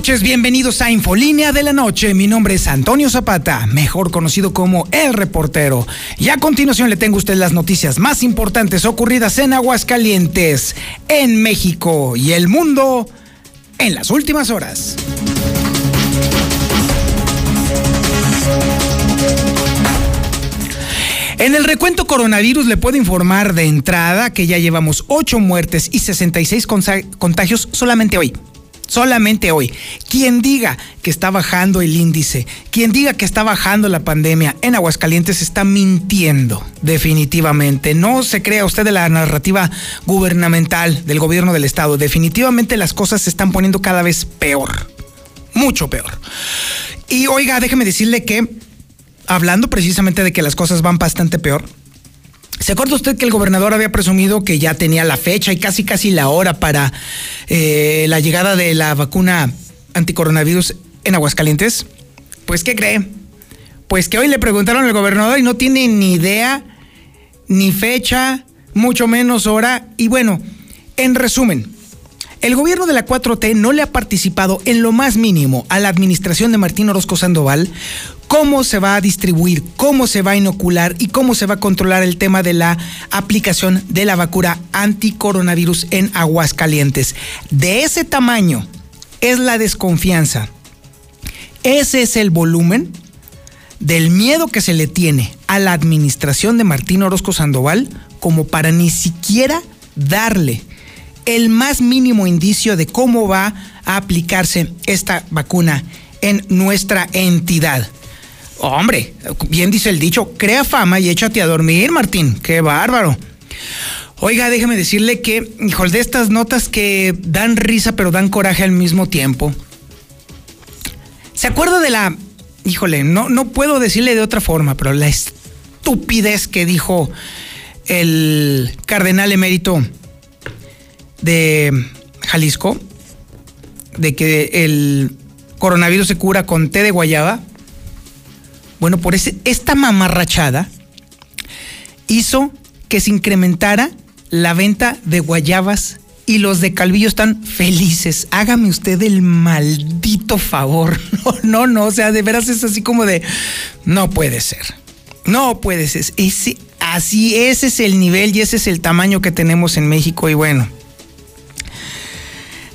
Noches, bienvenidos a Infolínea de la Noche. Mi nombre es Antonio Zapata, mejor conocido como El Reportero. Y a continuación le tengo a usted las noticias más importantes ocurridas en Aguascalientes, en México y el mundo en las últimas horas. En el recuento coronavirus le puedo informar de entrada que ya llevamos 8 muertes y 66 contagios solamente hoy solamente hoy. Quien diga que está bajando el índice, quien diga que está bajando la pandemia en Aguascalientes está mintiendo, definitivamente. No se crea usted de la narrativa gubernamental del gobierno del estado. Definitivamente las cosas se están poniendo cada vez peor, mucho peor. Y oiga, déjeme decirle que, hablando precisamente de que las cosas van bastante peor, ¿Se acuerda usted que el gobernador había presumido que ya tenía la fecha y casi casi la hora para eh, la llegada de la vacuna anticoronavirus en Aguascalientes? Pues, ¿qué cree? Pues que hoy le preguntaron al gobernador y no tiene ni idea, ni fecha, mucho menos hora. Y bueno, en resumen, el gobierno de la 4T no le ha participado en lo más mínimo a la administración de Martín Orozco Sandoval cómo se va a distribuir, cómo se va a inocular y cómo se va a controlar el tema de la aplicación de la vacuna anticoronavirus en Aguascalientes. De ese tamaño es la desconfianza. Ese es el volumen del miedo que se le tiene a la administración de Martín Orozco Sandoval como para ni siquiera darle el más mínimo indicio de cómo va a aplicarse esta vacuna en nuestra entidad. Hombre, bien dice el dicho, crea fama y échate a dormir, Martín. Qué bárbaro. Oiga, déjeme decirle que, híjole, de estas notas que dan risa pero dan coraje al mismo tiempo. ¿Se acuerda de la, híjole, no, no puedo decirle de otra forma, pero la estupidez que dijo el cardenal emérito de Jalisco, de que el coronavirus se cura con té de guayaba? Bueno, por ese, esta mamarrachada hizo que se incrementara la venta de guayabas y los de Calvillo están felices. Hágame usted el maldito favor. No, no, no. O sea, de veras es así como de. No puede ser. No puede ser. Ese, así, ese es el nivel y ese es el tamaño que tenemos en México. Y bueno,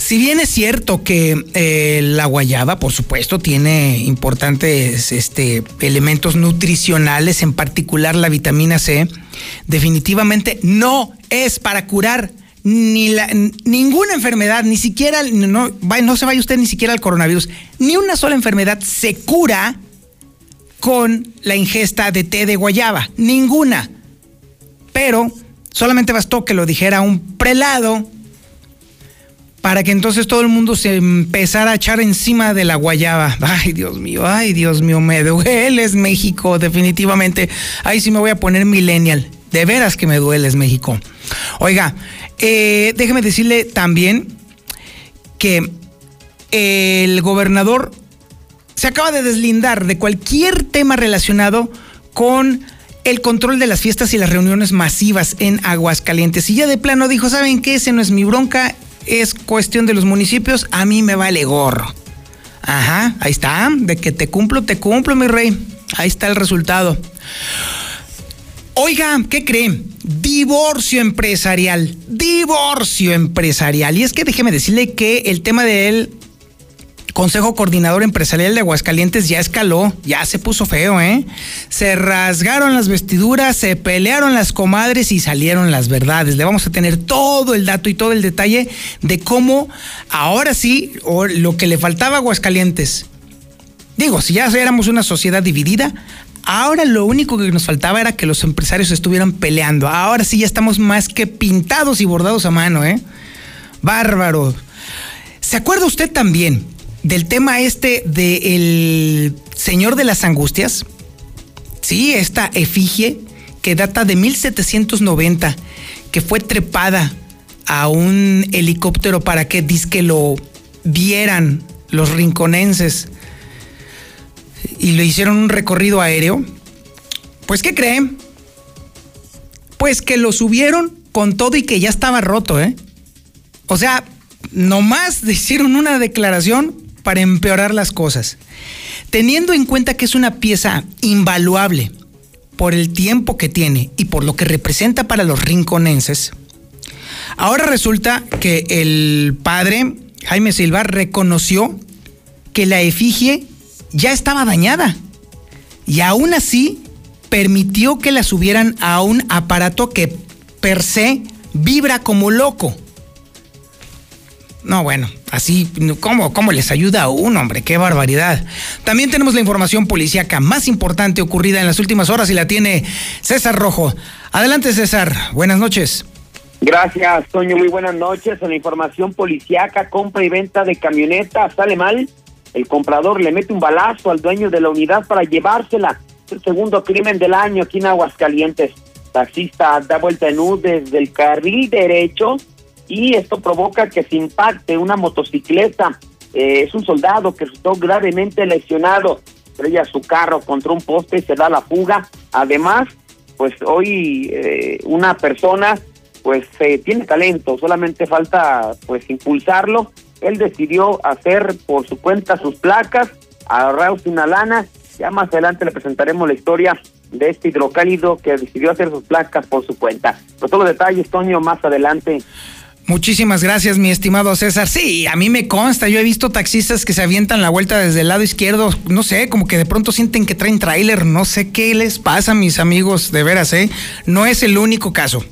si bien es cierto que eh, la guayaba, por supuesto, tiene importantes este, elementos nutricionales, en particular la vitamina C, definitivamente no es para curar ni ninguna enfermedad, ni siquiera, no, no se vaya usted ni siquiera al coronavirus, ni una sola enfermedad se cura con la ingesta de té de guayaba, ninguna. Pero solamente bastó que lo dijera un prelado para que entonces todo el mundo se empezara a echar encima de la guayaba. Ay, Dios mío, ay, Dios mío, me dueles México, definitivamente. Ay, sí me voy a poner millennial. De veras que me dueles México. Oiga, eh, déjeme decirle también que el gobernador se acaba de deslindar de cualquier tema relacionado con el control de las fiestas y las reuniones masivas en Aguascalientes. Y ya de plano dijo, ¿saben qué? Ese no es mi bronca, es cuestión de los municipios, a mí me vale gorro. Ajá, ahí está, de que te cumplo, te cumplo, mi rey. Ahí está el resultado. Oiga, ¿qué creen? Divorcio empresarial. Divorcio empresarial. Y es que déjeme decirle que el tema de él Consejo Coordinador Empresarial de Aguascalientes ya escaló, ya se puso feo, ¿eh? Se rasgaron las vestiduras, se pelearon las comadres y salieron las verdades. Le vamos a tener todo el dato y todo el detalle de cómo ahora sí, o lo que le faltaba a Aguascalientes. Digo, si ya éramos una sociedad dividida, ahora lo único que nos faltaba era que los empresarios estuvieran peleando. Ahora sí ya estamos más que pintados y bordados a mano, ¿eh? Bárbaro. ¿Se acuerda usted también del tema este del Señor de las Angustias. Sí, esta efigie que data de 1790, que fue trepada a un helicóptero para que disque lo vieran los rinconenses y le hicieron un recorrido aéreo. Pues, ¿qué creen? Pues que lo subieron con todo y que ya estaba roto, ¿eh? O sea, nomás hicieron una declaración para empeorar las cosas. Teniendo en cuenta que es una pieza invaluable por el tiempo que tiene y por lo que representa para los rinconenses, ahora resulta que el padre Jaime Silva reconoció que la efigie ya estaba dañada y aún así permitió que la subieran a un aparato que per se vibra como loco. No, bueno, así, ¿cómo, ¿cómo les ayuda a un hombre? ¡Qué barbaridad! También tenemos la información policíaca más importante ocurrida en las últimas horas y la tiene César Rojo. Adelante, César. Buenas noches. Gracias, Toño. Muy buenas noches. En la información policíaca, compra y venta de camioneta sale mal. El comprador le mete un balazo al dueño de la unidad para llevársela. el segundo crimen del año aquí en Aguascalientes. Taxista da vuelta en U desde el carril derecho y esto provoca que se impacte una motocicleta. Eh, es un soldado que resultó gravemente lesionado. Estrella su carro contra un poste y se da la fuga. Además, pues hoy eh, una persona pues eh, tiene talento, solamente falta pues impulsarlo. Él decidió hacer por su cuenta sus placas, ahorrarse una lana. Ya más adelante le presentaremos la historia de este hidrocálido que decidió hacer sus placas por su cuenta. Todos los detalles, más adelante. Muchísimas gracias, mi estimado César. Sí, a mí me consta, yo he visto taxistas que se avientan la vuelta desde el lado izquierdo, no sé, como que de pronto sienten que traen tráiler, no sé qué les pasa, mis amigos, de veras, ¿eh? No es el único caso.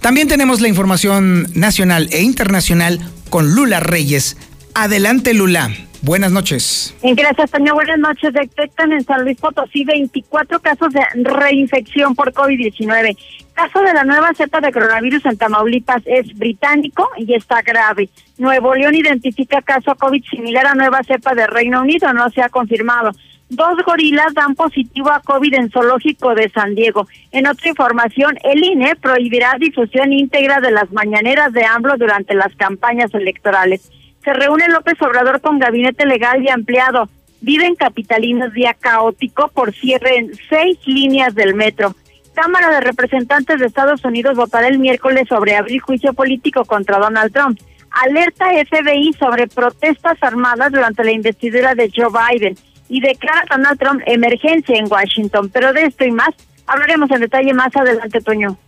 También tenemos la información nacional e internacional con Lula Reyes. Adelante, Lula. Buenas noches. Gracias, Toño. Buenas noches. Detectan en San Luis Potosí 24 casos de reinfección por COVID-19. Caso de la nueva cepa de coronavirus en Tamaulipas es británico y está grave. Nuevo León identifica caso COVID similar a nueva cepa de Reino Unido, no se ha confirmado. Dos gorilas dan positivo a COVID en zoológico de San Diego. En otra información, el INE prohibirá difusión íntegra de las mañaneras de AMLO durante las campañas electorales se reúne López Obrador con gabinete legal y ampliado. Viven capitalinos día caótico por cierre en seis líneas del metro. Cámara de Representantes de Estados Unidos votará el miércoles sobre abrir juicio político contra Donald Trump. Alerta FBI sobre protestas armadas durante la investidura de Joe Biden y declara Donald Trump emergencia en Washington. Pero de esto y más hablaremos en detalle más adelante, Toño.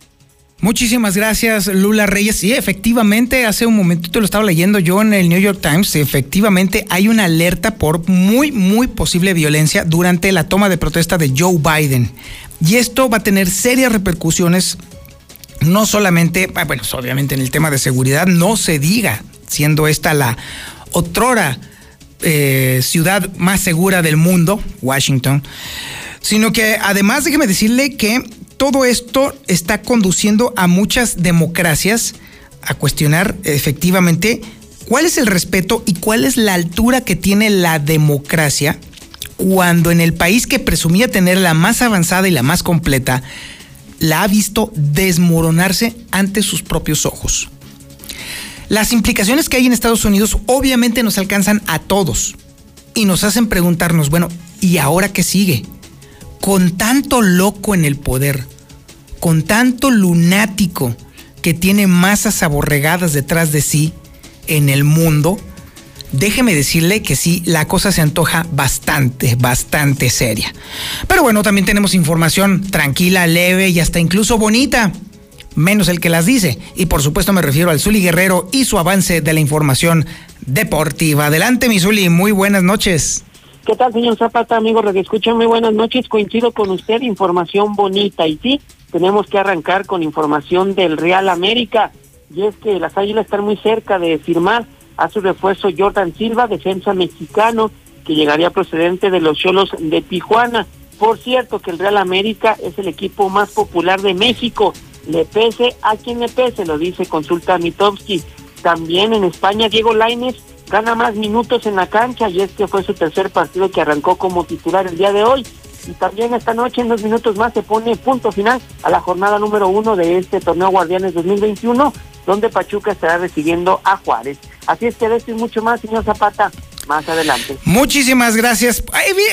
Muchísimas gracias, Lula Reyes. Sí, efectivamente, hace un momentito lo estaba leyendo yo en el New York Times. Efectivamente, hay una alerta por muy, muy posible violencia durante la toma de protesta de Joe Biden. Y esto va a tener serias repercusiones, no solamente, ah, bueno, obviamente en el tema de seguridad, no se diga, siendo esta la otrora eh, ciudad más segura del mundo, Washington, sino que además déjeme decirle que todo esto está conduciendo a muchas democracias a cuestionar efectivamente cuál es el respeto y cuál es la altura que tiene la democracia cuando en el país que presumía tener la más avanzada y la más completa, la ha visto desmoronarse ante sus propios ojos. Las implicaciones que hay en Estados Unidos obviamente nos alcanzan a todos y nos hacen preguntarnos, bueno, ¿y ahora qué sigue? con tanto loco en el poder, con tanto lunático que tiene masas aborregadas detrás de sí en el mundo, déjeme decirle que sí, la cosa se antoja bastante, bastante seria. Pero bueno, también tenemos información tranquila, leve y hasta incluso bonita, menos el que las dice. Y por supuesto me refiero al Zuli Guerrero y su avance de la información deportiva. Adelante, mi Zuli, muy buenas noches. ¿Qué tal, señor Zapata, amigo Escucha? Muy buenas noches. Coincido con usted, información bonita. Y sí, tenemos que arrancar con información del Real América. Y es que las Águilas están muy cerca de firmar a su refuerzo Jordan Silva, defensa mexicano, que llegaría procedente de los Cholos de Tijuana. Por cierto, que el Real América es el equipo más popular de México. Le pese a quien le pese, lo dice Consulta Mitowski. También en España, Diego Laines gana más minutos en la cancha y este fue su tercer partido que arrancó como titular el día de hoy. Y también esta noche, en dos minutos más, se pone punto final a la jornada número uno de este torneo Guardianes 2021, donde Pachuca estará recibiendo a Juárez. Así es que de esto y mucho más, señor Zapata. más adelante. Muchísimas gracias.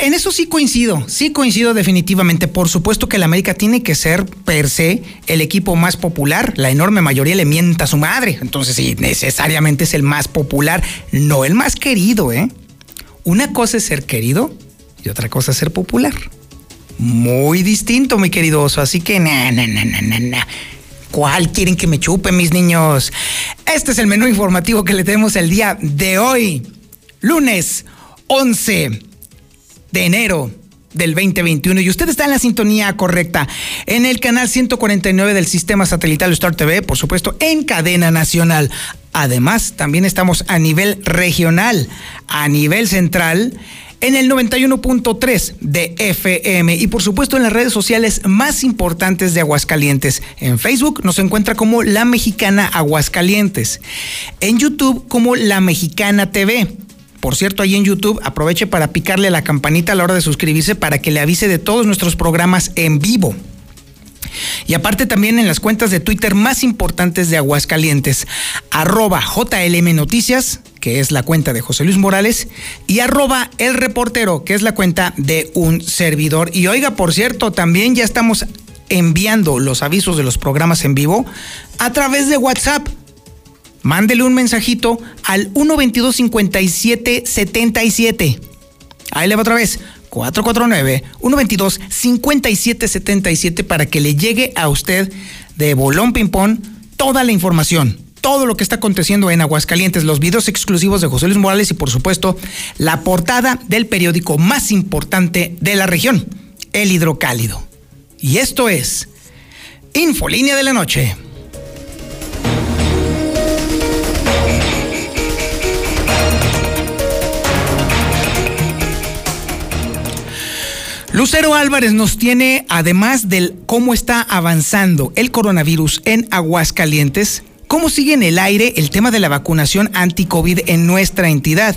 En eso sí coincido, sí coincido definitivamente. Por supuesto que el América tiene que ser per se el equipo más popular. La enorme mayoría le mienta a su madre. Entonces sí, necesariamente es el más popular, no el más querido, ¿eh? Una cosa es ser querido y otra cosa es ser popular. Muy distinto, mi querido oso. Así que, na, na, na, na, na. ¿Cuál quieren que me chupe, mis niños? Este es el menú informativo que le tenemos el día de hoy, lunes 11 de enero del 2021 y usted está en la sintonía correcta en el canal 149 del sistema satelital Star TV, por supuesto, en cadena nacional. Además, también estamos a nivel regional, a nivel central en el 91.3 de FM y por supuesto en las redes sociales más importantes de Aguascalientes. En Facebook nos encuentra como La Mexicana Aguascalientes. En YouTube como La Mexicana TV. Por cierto, ahí en YouTube aproveche para picarle la campanita a la hora de suscribirse para que le avise de todos nuestros programas en vivo. Y aparte también en las cuentas de Twitter más importantes de Aguascalientes, arroba JLM Noticias, que es la cuenta de José Luis Morales, y arroba el reportero, que es la cuenta de un servidor. Y oiga, por cierto, también ya estamos enviando los avisos de los programas en vivo a través de WhatsApp. Mándele un mensajito al 122 57 77. Ahí le va otra vez. 449-122-5777 para que le llegue a usted de Bolón Pimpón toda la información, todo lo que está aconteciendo en Aguascalientes, los videos exclusivos de José Luis Morales y por supuesto la portada del periódico más importante de la región, El Hidrocálido. Y esto es Infolínea de la Noche. Lucero Álvarez nos tiene, además del cómo está avanzando el coronavirus en Aguascalientes, cómo sigue en el aire el tema de la vacunación anti-COVID en nuestra entidad.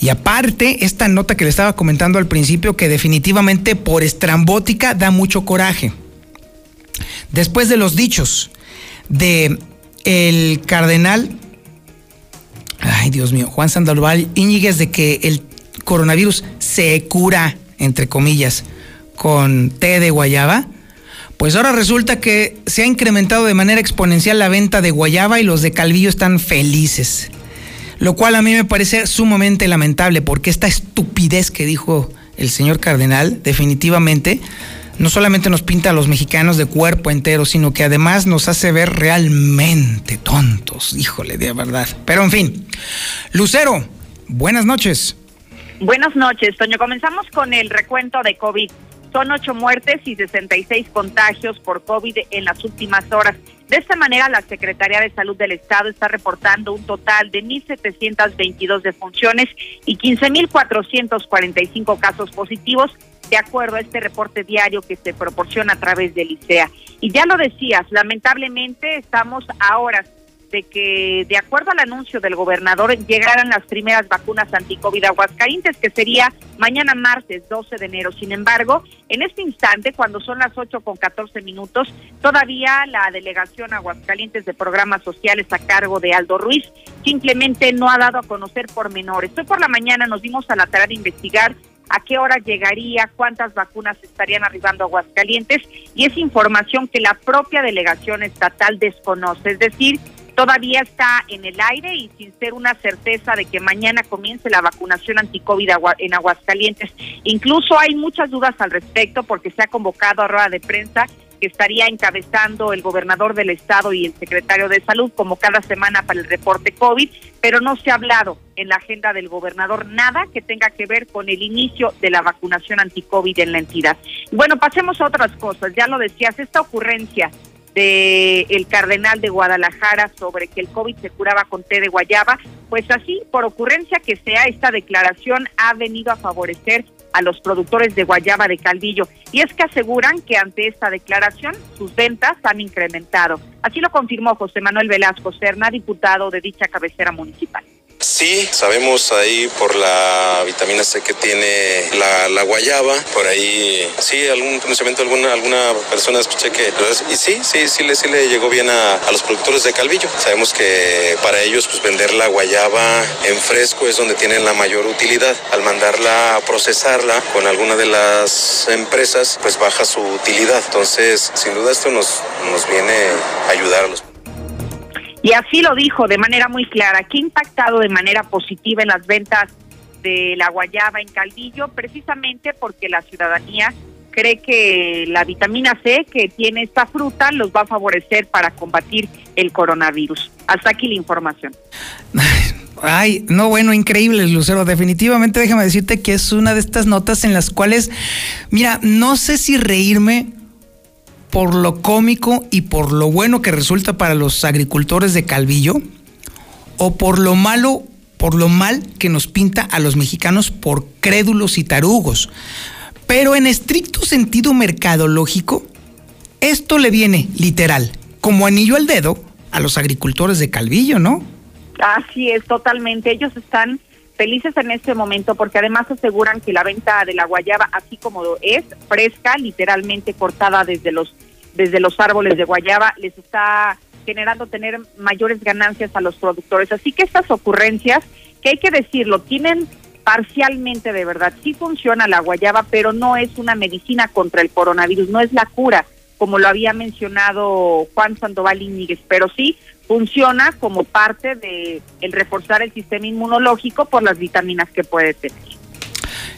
Y aparte, esta nota que le estaba comentando al principio, que definitivamente por estrambótica da mucho coraje. Después de los dichos de el cardenal, ay Dios mío, Juan Sandoval Íñiguez, de que el coronavirus se cura entre comillas, con té de guayaba, pues ahora resulta que se ha incrementado de manera exponencial la venta de guayaba y los de Calvillo están felices. Lo cual a mí me parece sumamente lamentable porque esta estupidez que dijo el señor cardenal definitivamente no solamente nos pinta a los mexicanos de cuerpo entero, sino que además nos hace ver realmente tontos. Híjole, de verdad. Pero en fin, Lucero, buenas noches. Buenas noches, Toño. Comenzamos con el recuento de COVID. Son ocho muertes y 66 contagios por COVID en las últimas horas. De esta manera, la Secretaría de Salud del Estado está reportando un total de 1.722 defunciones y 15.445 casos positivos, de acuerdo a este reporte diario que se proporciona a través del ICEA. Y ya lo decías, lamentablemente estamos a horas de que, de acuerdo al anuncio del gobernador, llegaran las primeras vacunas anti-COVID Aguascalientes, que sería mañana martes 12 de enero. Sin embargo, en este instante, cuando son las 8 con 14 minutos, todavía la delegación Aguascalientes de programas sociales a cargo de Aldo Ruiz simplemente no ha dado a conocer pormenores. Hoy por la mañana nos dimos a la tarea de investigar a qué hora llegaría, cuántas vacunas estarían arribando a Aguascalientes y es información que la propia delegación estatal desconoce. Es decir, todavía está en el aire y sin ser una certeza de que mañana comience la vacunación anti-COVID en Aguascalientes. Incluso hay muchas dudas al respecto porque se ha convocado a rueda de prensa que estaría encabezando el gobernador del estado y el secretario de salud como cada semana para el reporte COVID, pero no se ha hablado en la agenda del gobernador nada que tenga que ver con el inicio de la vacunación anti-COVID en la entidad. Bueno, pasemos a otras cosas. Ya lo decías, esta ocurrencia de el cardenal de Guadalajara sobre que el COVID se curaba con té de guayaba, pues así, por ocurrencia que sea, esta declaración ha venido a favorecer a los productores de guayaba de Caldillo. Y es que aseguran que ante esta declaración sus ventas han incrementado. Así lo confirmó José Manuel Velasco Serna, diputado de dicha cabecera municipal Sí, sabemos ahí por la vitamina C que tiene la, guayaba, por ahí sí, algún conocimiento, alguna, alguna persona escuché que... Y sí, sí, sí le, sí le llegó bien a, los productores de Calvillo. Sabemos que para ellos pues vender la guayaba en fresco es donde tienen la mayor utilidad. Al mandarla a procesarla con alguna de las empresas, pues baja su utilidad. Entonces, sin duda esto nos, nos viene a ayudar a los y así lo dijo de manera muy clara, que ha impactado de manera positiva en las ventas de la guayaba en Calvillo, precisamente porque la ciudadanía cree que la vitamina C que tiene esta fruta los va a favorecer para combatir el coronavirus. Hasta aquí la información. Ay, no, bueno, increíble, Lucero. Definitivamente déjame decirte que es una de estas notas en las cuales, mira, no sé si reírme por lo cómico y por lo bueno que resulta para los agricultores de Calvillo, o por lo malo, por lo mal que nos pinta a los mexicanos por crédulos y tarugos. Pero en estricto sentido mercadológico, esto le viene literal, como anillo al dedo, a los agricultores de Calvillo, ¿no? Así es, totalmente. Ellos están felices en este momento porque además aseguran que la venta de la guayaba, así como es, fresca, literalmente cortada desde los, desde los árboles de guayaba, les está generando tener mayores ganancias a los productores. Así que estas ocurrencias, que hay que decirlo, tienen parcialmente de verdad, sí funciona la guayaba, pero no es una medicina contra el coronavirus, no es la cura, como lo había mencionado Juan Sandoval Íñiguez, pero sí funciona como parte de el reforzar el sistema inmunológico por las vitaminas que puede tener.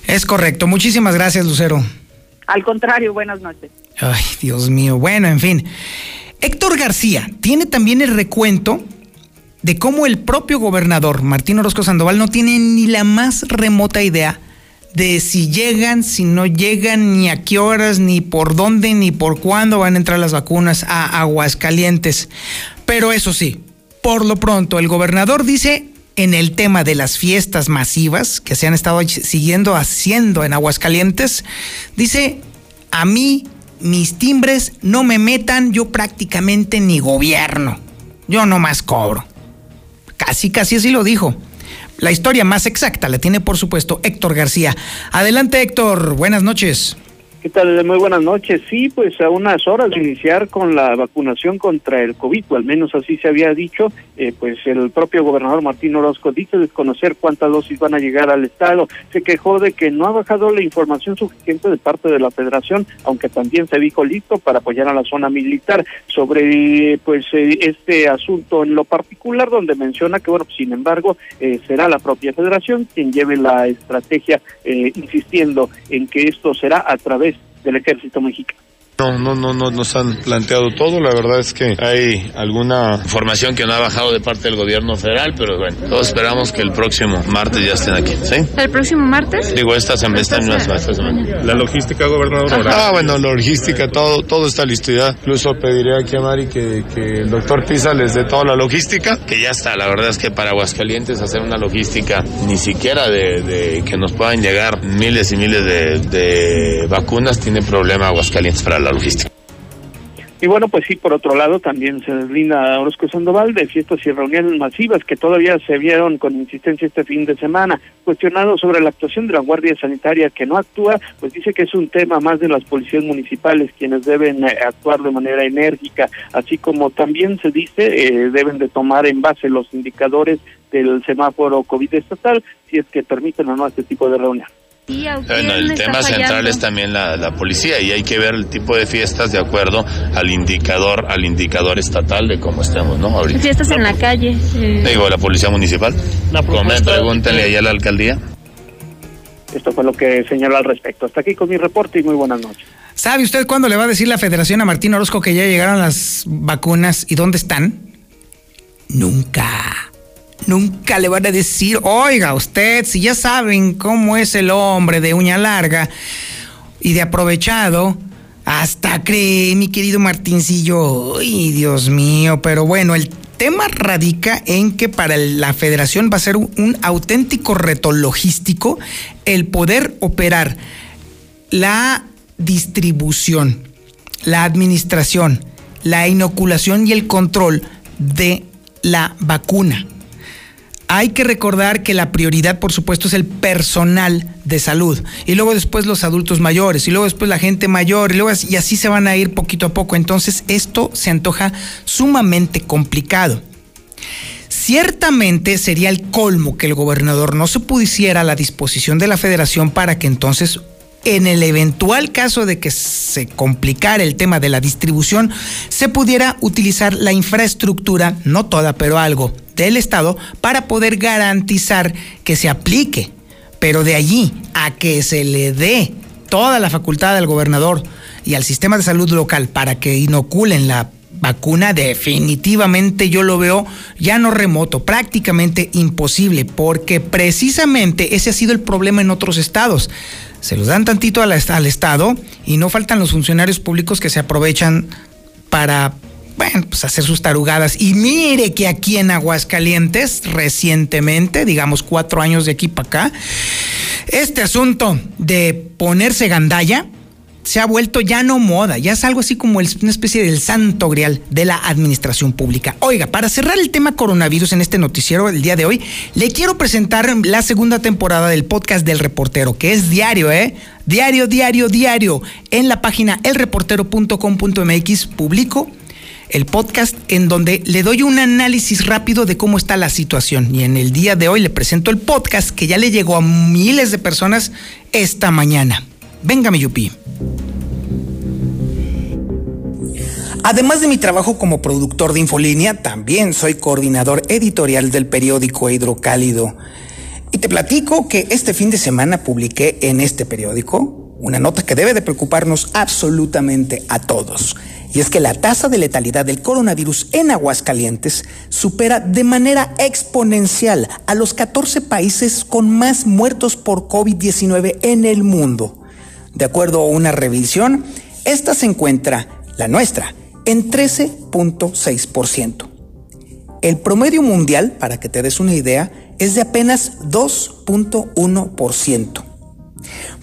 Es correcto. Muchísimas gracias, Lucero. Al contrario, buenas noches. Ay, Dios mío. Bueno, en fin. Héctor García tiene también el recuento de cómo el propio gobernador Martín Orozco Sandoval no tiene ni la más remota idea de si llegan, si no llegan, ni a qué horas, ni por dónde, ni por cuándo van a entrar las vacunas a Aguascalientes. Pero eso sí, por lo pronto el gobernador dice en el tema de las fiestas masivas que se han estado siguiendo haciendo en Aguascalientes, dice, a mí mis timbres no me metan yo prácticamente ni gobierno, yo no más cobro. Casi, casi así lo dijo. La historia más exacta la tiene, por supuesto, Héctor García. Adelante, Héctor. Buenas noches. ¿Qué tal? Muy buenas noches. Sí, pues a unas horas de iniciar con la vacunación contra el COVID, o al menos así se había dicho, eh, pues el propio gobernador Martín Orozco dice desconocer cuántas dosis van a llegar al Estado. Se quejó de que no ha bajado la información suficiente de parte de la Federación, aunque también se dijo listo para apoyar a la zona militar sobre pues eh, este asunto en lo particular, donde menciona que, bueno, sin embargo, eh, será la propia Federación quien lleve la estrategia, insistiendo en que esto será a través del ejército mexicano. No, no, no, no nos han planteado todo. La verdad es que hay alguna información que no ha bajado de parte del gobierno federal, pero bueno, todos esperamos que el próximo martes ya estén aquí. ¿sí? ¿El próximo martes? Digo, esta semana, esta, esta semana. La logística, gobernador. Ah, bueno, la logística, todo, todo está listo ya. Incluso pediré aquí a Mari que, que el doctor Pisa les dé toda la logística. Que ya está. La verdad es que para Aguascalientes hacer una logística ni siquiera de, de que nos puedan llegar miles y miles de, de vacunas tiene problema Aguascalientes para la la logística. Y bueno, pues sí, por otro lado, también se deslinda Orozco Sandoval de fiestas y reuniones masivas que todavía se vieron con insistencia este fin de semana. Cuestionado sobre la actuación de la Guardia Sanitaria que no actúa, pues dice que es un tema más de las policías municipales quienes deben eh, actuar de manera enérgica, así como también se dice eh, deben de tomar en base los indicadores del semáforo COVID estatal si es que permiten o no este tipo de reuniones bueno, el tema central es también la, policía y hay que ver el tipo de fiestas de acuerdo al indicador al indicador estatal de cómo estemos, ¿no? Fiestas en la calle. Eh. Digo, la policía municipal. La pregúntenle ahí a la alcaldía. Esto fue lo que señaló al respecto. Hasta aquí con mi reporte y muy buenas noches. ¿Sabe usted cuándo le va a decir la federación a Martín Orozco que ya llegaron las vacunas y dónde están? Nunca. Nunca le van a decir, oiga usted, si ya saben cómo es el hombre de uña larga y de aprovechado, hasta cree, mi querido Martincillo. Ay, Dios mío, pero bueno, el tema radica en que para la federación va a ser un, auténtico reto logístico el poder operar la distribución, la administración, la inoculación y el control de la vacuna Hay que recordar que la prioridad, por supuesto, es el personal de salud. Y luego después los adultos mayores. Y luego después la gente mayor. Y, luego, y así se van a ir poquito a poco. Entonces esto se antoja sumamente complicado. Ciertamente sería el colmo que el gobernador no se pusiera a la disposición de la federación para que entonces en el eventual caso de que se complicara el tema de la distribución, se pudiera utilizar la infraestructura, no toda, pero algo, del Estado para poder garantizar que se aplique. Pero de allí a que se le dé toda la facultad al gobernador y al sistema de salud local para que inoculen la vacuna, definitivamente yo lo veo ya no remoto, prácticamente imposible, porque precisamente ese ha sido el problema en otros estados se los dan tantito al, Estado y no faltan los funcionarios públicos que se aprovechan para bueno, pues hacer sus tarugadas. Y mire que aquí en Aguascalientes, recientemente, digamos cuatro años de aquí para acá, este asunto de ponerse gandalla se ha vuelto ya no moda, ya es algo así como una especie del santo grial de la administración pública. Oiga, para cerrar el tema coronavirus en este noticiero del día de hoy, le quiero presentar la segunda temporada del podcast del reportero, que es diario, ¿eh? Diario, diario, diario. En la página elreportero.com.mx publico el podcast en donde le doy un análisis rápido de cómo está la situación. Y en el día de hoy le presento el podcast que ya le llegó a miles de personas esta mañana. Venga, mi Yupi. Además de mi trabajo como productor de Infolínea, también soy coordinador editorial del periódico Hidrocálido. Y te platico que este fin de semana publiqué en este periódico una nota que debe de preocuparnos absolutamente a todos. Y es que la tasa de letalidad del coronavirus en Aguascalientes supera de manera exponencial a los 14 países con más muertos por COVID-19 en el mundo. De acuerdo a una revisión, esta se encuentra, la nuestra, en 13.6%. El promedio mundial, para que te des una idea, es de apenas 2.1%.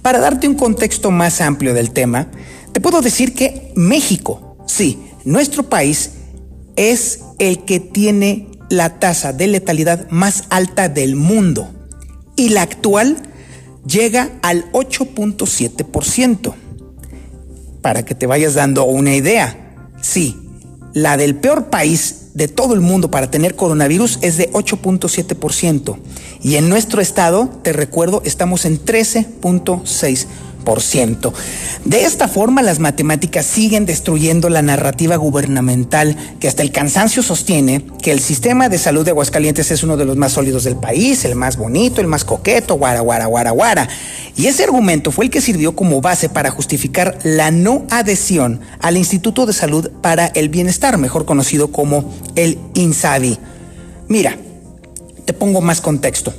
Para darte un contexto más amplio del tema, te puedo decir que México, sí, nuestro país, es el que tiene la tasa de letalidad más alta del mundo y la actual llega al 8.7%. Para que te vayas dando una idea, sí, la del peor país de todo el mundo para tener coronavirus es de 8.7%. Y en nuestro estado, te recuerdo, estamos en 13.6%. De esta forma, las matemáticas siguen destruyendo la narrativa gubernamental que hasta el cansancio sostiene que el sistema de salud de Aguascalientes es uno de los más sólidos del país, el más bonito, el más coqueto, guara, guara, guara, guara. Y ese argumento fue el que sirvió como base para justificar la no adhesión al Instituto de Salud para el Bienestar, mejor conocido como el INSABI. Mira, te pongo más contexto.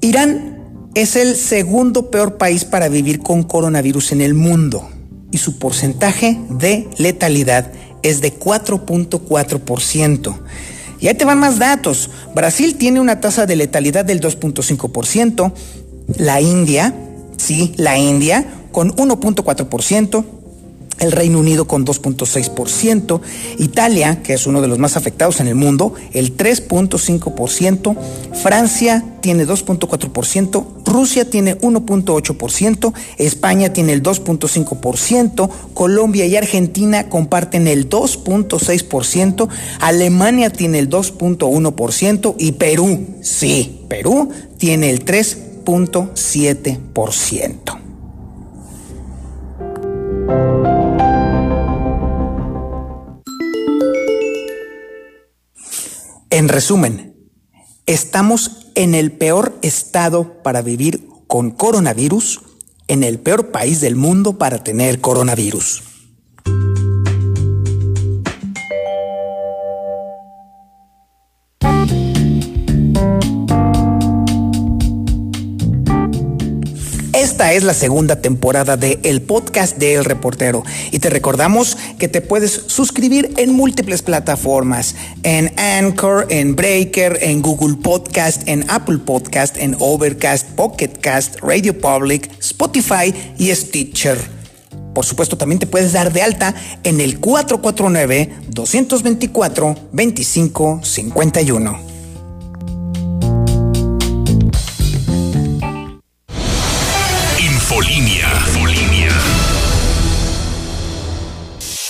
Irán es el segundo peor país para vivir con coronavirus en el mundo y su porcentaje de letalidad es de 4.4%. Y ahí te van más datos. Brasil tiene una tasa de letalidad del 2.5%, la India, sí, la India, con 1.4%, el Reino Unido con 2.6%, Italia, que es uno de los más afectados en el mundo, el 3.5%, Francia tiene 2.4%, Rusia tiene 1.8%, España tiene el 2.5%, Colombia y Argentina comparten el 2.6%, Alemania tiene el 2.1% y Perú, sí, Perú tiene el 3.7%. En resumen, estamos en el peor estado para vivir con coronavirus, en el peor país del mundo para tener coronavirus. Esta es la segunda temporada de El Podcast de El Reportero y te recordamos que te puedes suscribir en múltiples plataformas, en Anchor, en Breaker, en Google Podcast, en Apple Podcast, en Overcast, Pocket Cast, Radio Public, Spotify y Stitcher. Por supuesto, también te puedes dar de alta en el 449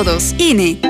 INE.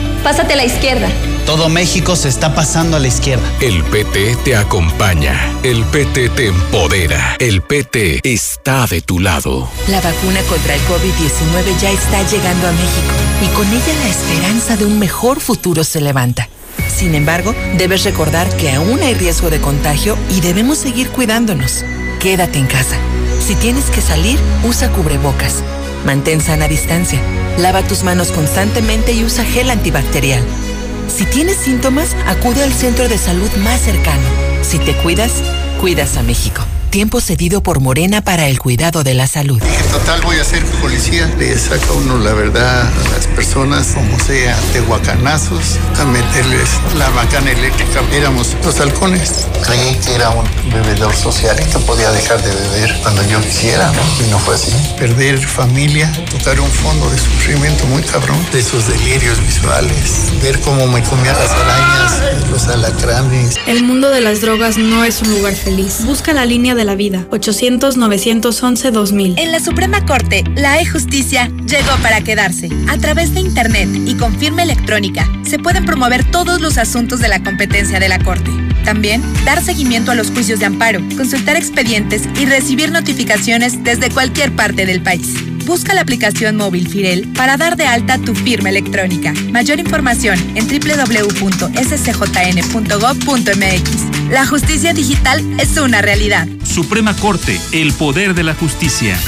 Pásate a la izquierda. Todo México se está pasando a la izquierda. El PT te acompaña. El PT te empodera. El PT está de tu lado. La vacuna contra el COVID-19 ya está llegando a México y con ella la esperanza de un mejor futuro se levanta. Sin embargo, debes recordar que aún hay riesgo de contagio y debemos seguir cuidándonos. Quédate en casa. Si tienes que salir, usa cubrebocas. Mantén sana distancia. Lava tus manos constantemente y usa gel antibacterial. Si tienes síntomas, acude al centro de salud más cercano. Si te cuidas, cuidas a México. Tiempo cedido por Morena para el cuidado de la salud. En total voy a ser policía. Le saca uno la verdad a las personas, como sea, de guacanazos, a meterles la macana eléctrica. Éramos los halcones. Creí que era un bebedor social y que podía dejar de beber cuando yo quisiera, ¿no? Y no fue así. Perder familia, tocar un fondo de sufrimiento muy cabrón, de esos delirios visuales, ver cómo me comía las arañas, los alacranes. El mundo de las drogas no es un lugar feliz. Busca la línea de la vida. 800-911-2000. En la Suprema Corte, la e-justicia llegó para quedarse. A través de Internet y con firma electrónica, se pueden promover todos los asuntos de la competencia de la Corte. También, dar seguimiento a los juicios de amparo, consultar expedientes y recibir notificaciones desde cualquier parte del país. Busca la aplicación móvil Firel para dar de alta tu firma electrónica. Mayor información en www.scjn.gov.mx. La justicia digital es una realidad. Suprema Corte, el poder de la justicia.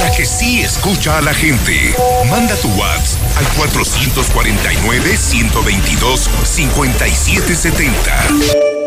La que sí escucha a la gente. Manda tu WhatsApp al 449-122-5770.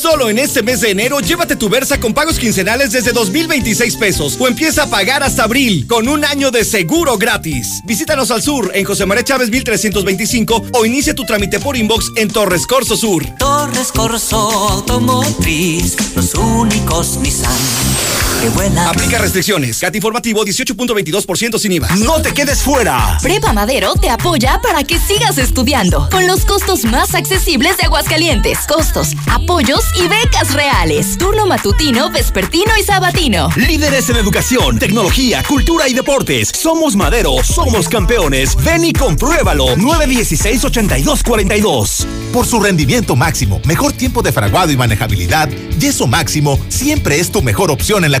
Solo en este mes de enero, llévate tu Versa con pagos quincenales desde 2026 pesos o empieza a pagar hasta abril con un año de seguro gratis. Visítanos al sur en José María Chávez 1325 o inicia tu trámite por inbox en Torres Corso Sur. Torres Corso Automotriz, los únicos Nissan que vuelan. Aplica restricciones. CAT informativo 18.22% sin IVA. No te quedes fuera. Prepa Madero te apoya para que sigas estudiando con los costos más accesibles de Aguascalientes. Costos, apoyos y becas reales. Turno matutino, vespertino y sabatino. Líderes en educación, tecnología, cultura y deportes. Somos Madero, somos campeones. Ven y compruébalo. 916-8242. Por su rendimiento máximo, mejor tiempo de fraguado y manejabilidad, Yeso Máximo siempre es tu mejor opción en la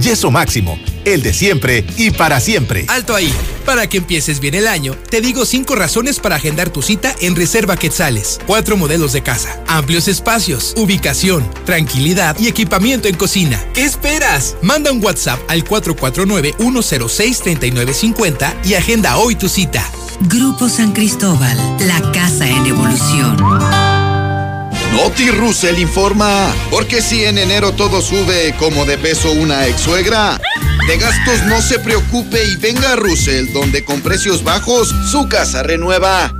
Yeso Máximo, el de siempre y para siempre. Alto ahí. Para que empieces bien el año, te digo cinco razones para agendar tu cita en Reserva Quetzales. Cuatro modelos de casa, amplios espacios, ubicación, tranquilidad y equipamiento en cocina. ¿Qué esperas? Manda un WhatsApp al 449-106-3950 y agenda hoy tu cita. Grupo San Cristóbal, la casa. Noti Russell informa, porque si en enero todo sube como de peso una ex suegra, de gastos no se preocupe y venga a Russell, donde con precios bajos su casa renueva.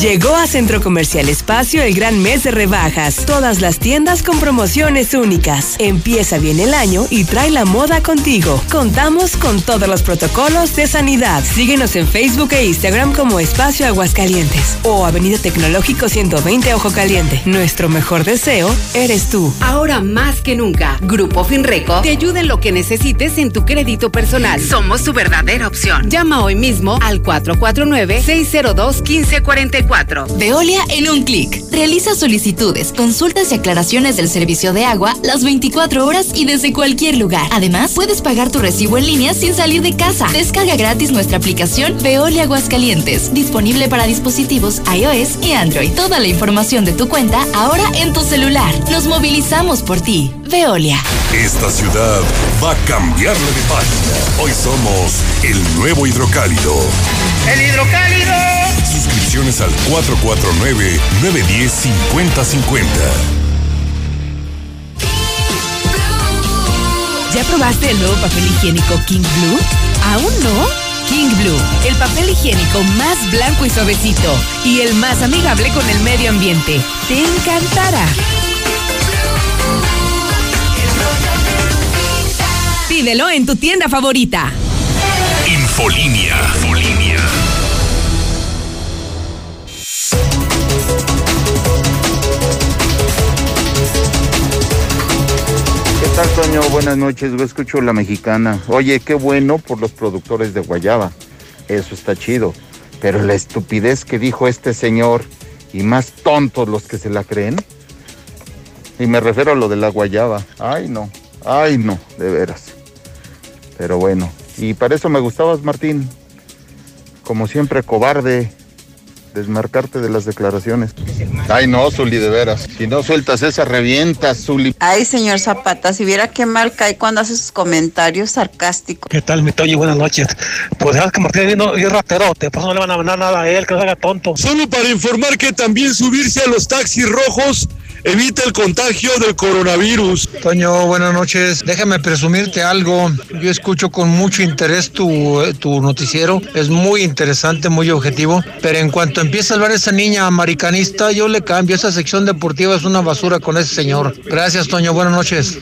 Llegó a Centro Comercial Espacio el gran mes de rebajas. Todas las tiendas con promociones únicas. Empieza bien el año y trae la moda contigo. Contamos con todos los protocolos de sanidad. Síguenos en Facebook e Instagram como Espacio Aguascalientes o Avenida Tecnológico 120 Ojo Caliente. Nuestro mejor deseo eres tú. Ahora más que nunca, Grupo Finreco te ayuda en lo que necesites en tu crédito personal. Somos su verdadera opción. Llama hoy mismo al 449 602 1540 Veolia en un clic. Realiza solicitudes, consultas y aclaraciones del servicio de agua las 24 horas y desde cualquier lugar. Además, puedes pagar tu recibo en línea sin salir de casa. Descarga gratis nuestra aplicación Veolia Aguascalientes, disponible para dispositivos iOS y Android. Toda la información de tu cuenta ahora en tu celular. Nos movilizamos por ti. Veolia. Esta ciudad va a cambiarle de página. Hoy somos el nuevo hidrocálido. ¡El hidrocálido! Al 449-910-5050. ¿Ya probaste el nuevo papel higiénico King Blue? ¿Aún no? King Blue, el papel higiénico más blanco y suavecito y el más amigable con el medio ambiente. Te encantará. Pídelo en tu tienda favorita. Infolinia. Infolinia. ¿Qué tal, Toño? Buenas noches. Yo escucho la mexicana. Oye, qué bueno por los productores de Guayaba. Eso está chido. Pero la estupidez que dijo este señor y más tontos los que se la creen. Y me refiero a lo de la Guayaba. Ay, no. Ay, no, de veras. Pero bueno. Y para eso me gustabas, Martín. Como siempre, cobarde. Desmarcarte de las declaraciones. Ay, no, Zuli, de veras. Si no sueltas esa, revientas, Zuli. Ay, señor Zapata, si viera qué mal cae cuando hace sus comentarios sarcásticos. ¿Qué tal, mi Toño? Buenas noches. Pues dejas que Martín no, es raterote, por eso no le van a mandar nada a él, que no se haga tonto. Solo para informar que también subirse a los taxis rojos evita el contagio del coronavirus. Toño, buenas noches. Déjame presumirte algo. Yo escucho con mucho interés tu, tu noticiero. Es muy interesante, muy objetivo. Pero en cuanto empieza a hablar esa niña americanista, yo le cambio. Esa sección deportiva es una basura con ese señor. Gracias, Toño. Buenas noches.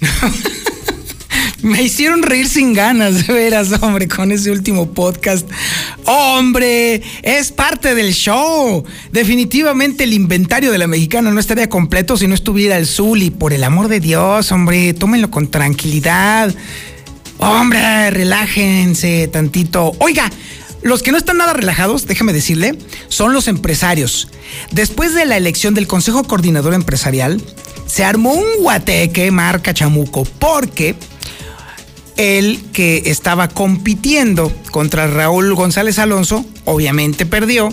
Me hicieron reír sin ganas, de veras, hombre, con ese último podcast. Hombre, es parte del show. Definitivamente el inventario de la mexicana no estaría completo si no estuviera el Zuli. Por el amor de Dios, hombre, tómenlo con tranquilidad. Hombre, relájense tantito. Oiga, los que no están nada relajados, déjame decirle, son los empresarios. Después de la elección del Consejo Coordinador Empresarial, se armó un guateque marca chamuco porque el que estaba compitiendo contra Raúl González Alonso, obviamente perdió,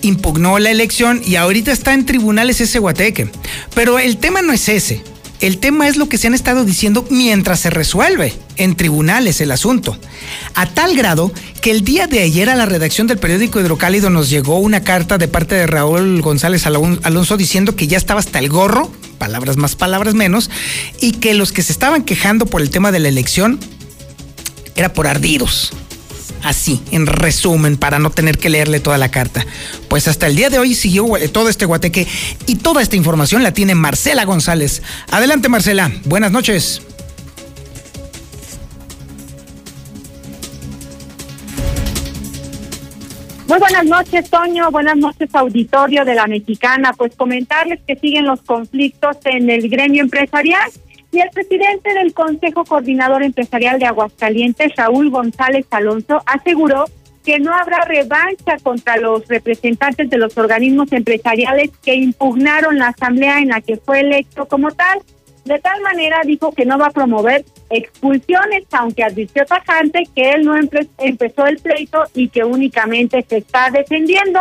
impugnó la elección y ahorita está en tribunales ese guateque. Pero el tema no es ese. El tema es lo que se han estado diciendo mientras se resuelve en tribunales el asunto. A tal grado que el día de ayer a la redacción del periódico Hidrocálido nos llegó una carta de parte de Raúl González Alonso diciendo que ya estaba hasta el gorro, palabras más, palabras menos, y que los que se estaban quejando por el tema de la elección era por ardidos. Así, en resumen, para no tener que leerle toda la carta. Pues hasta el día de hoy siguió eh, todo este guateque y toda esta información la tiene Marcela González. Adelante, Marcela. Buenas noches. Muy buenas noches, Toño. Buenas noches, auditorio de la Mexicana. Pues comentarios que siguen los conflictos en el gremio empresarial Y el presidente del Consejo Coordinador Empresarial de Aguascalientes, Raúl González Alonso, aseguró que no habrá revancha contra los representantes de los organismos empresariales que impugnaron la asamblea en la que fue electo como tal. De tal manera dijo que no va a promover expulsiones, aunque advirtió tajante que él no empezó el pleito y que únicamente se está defendiendo.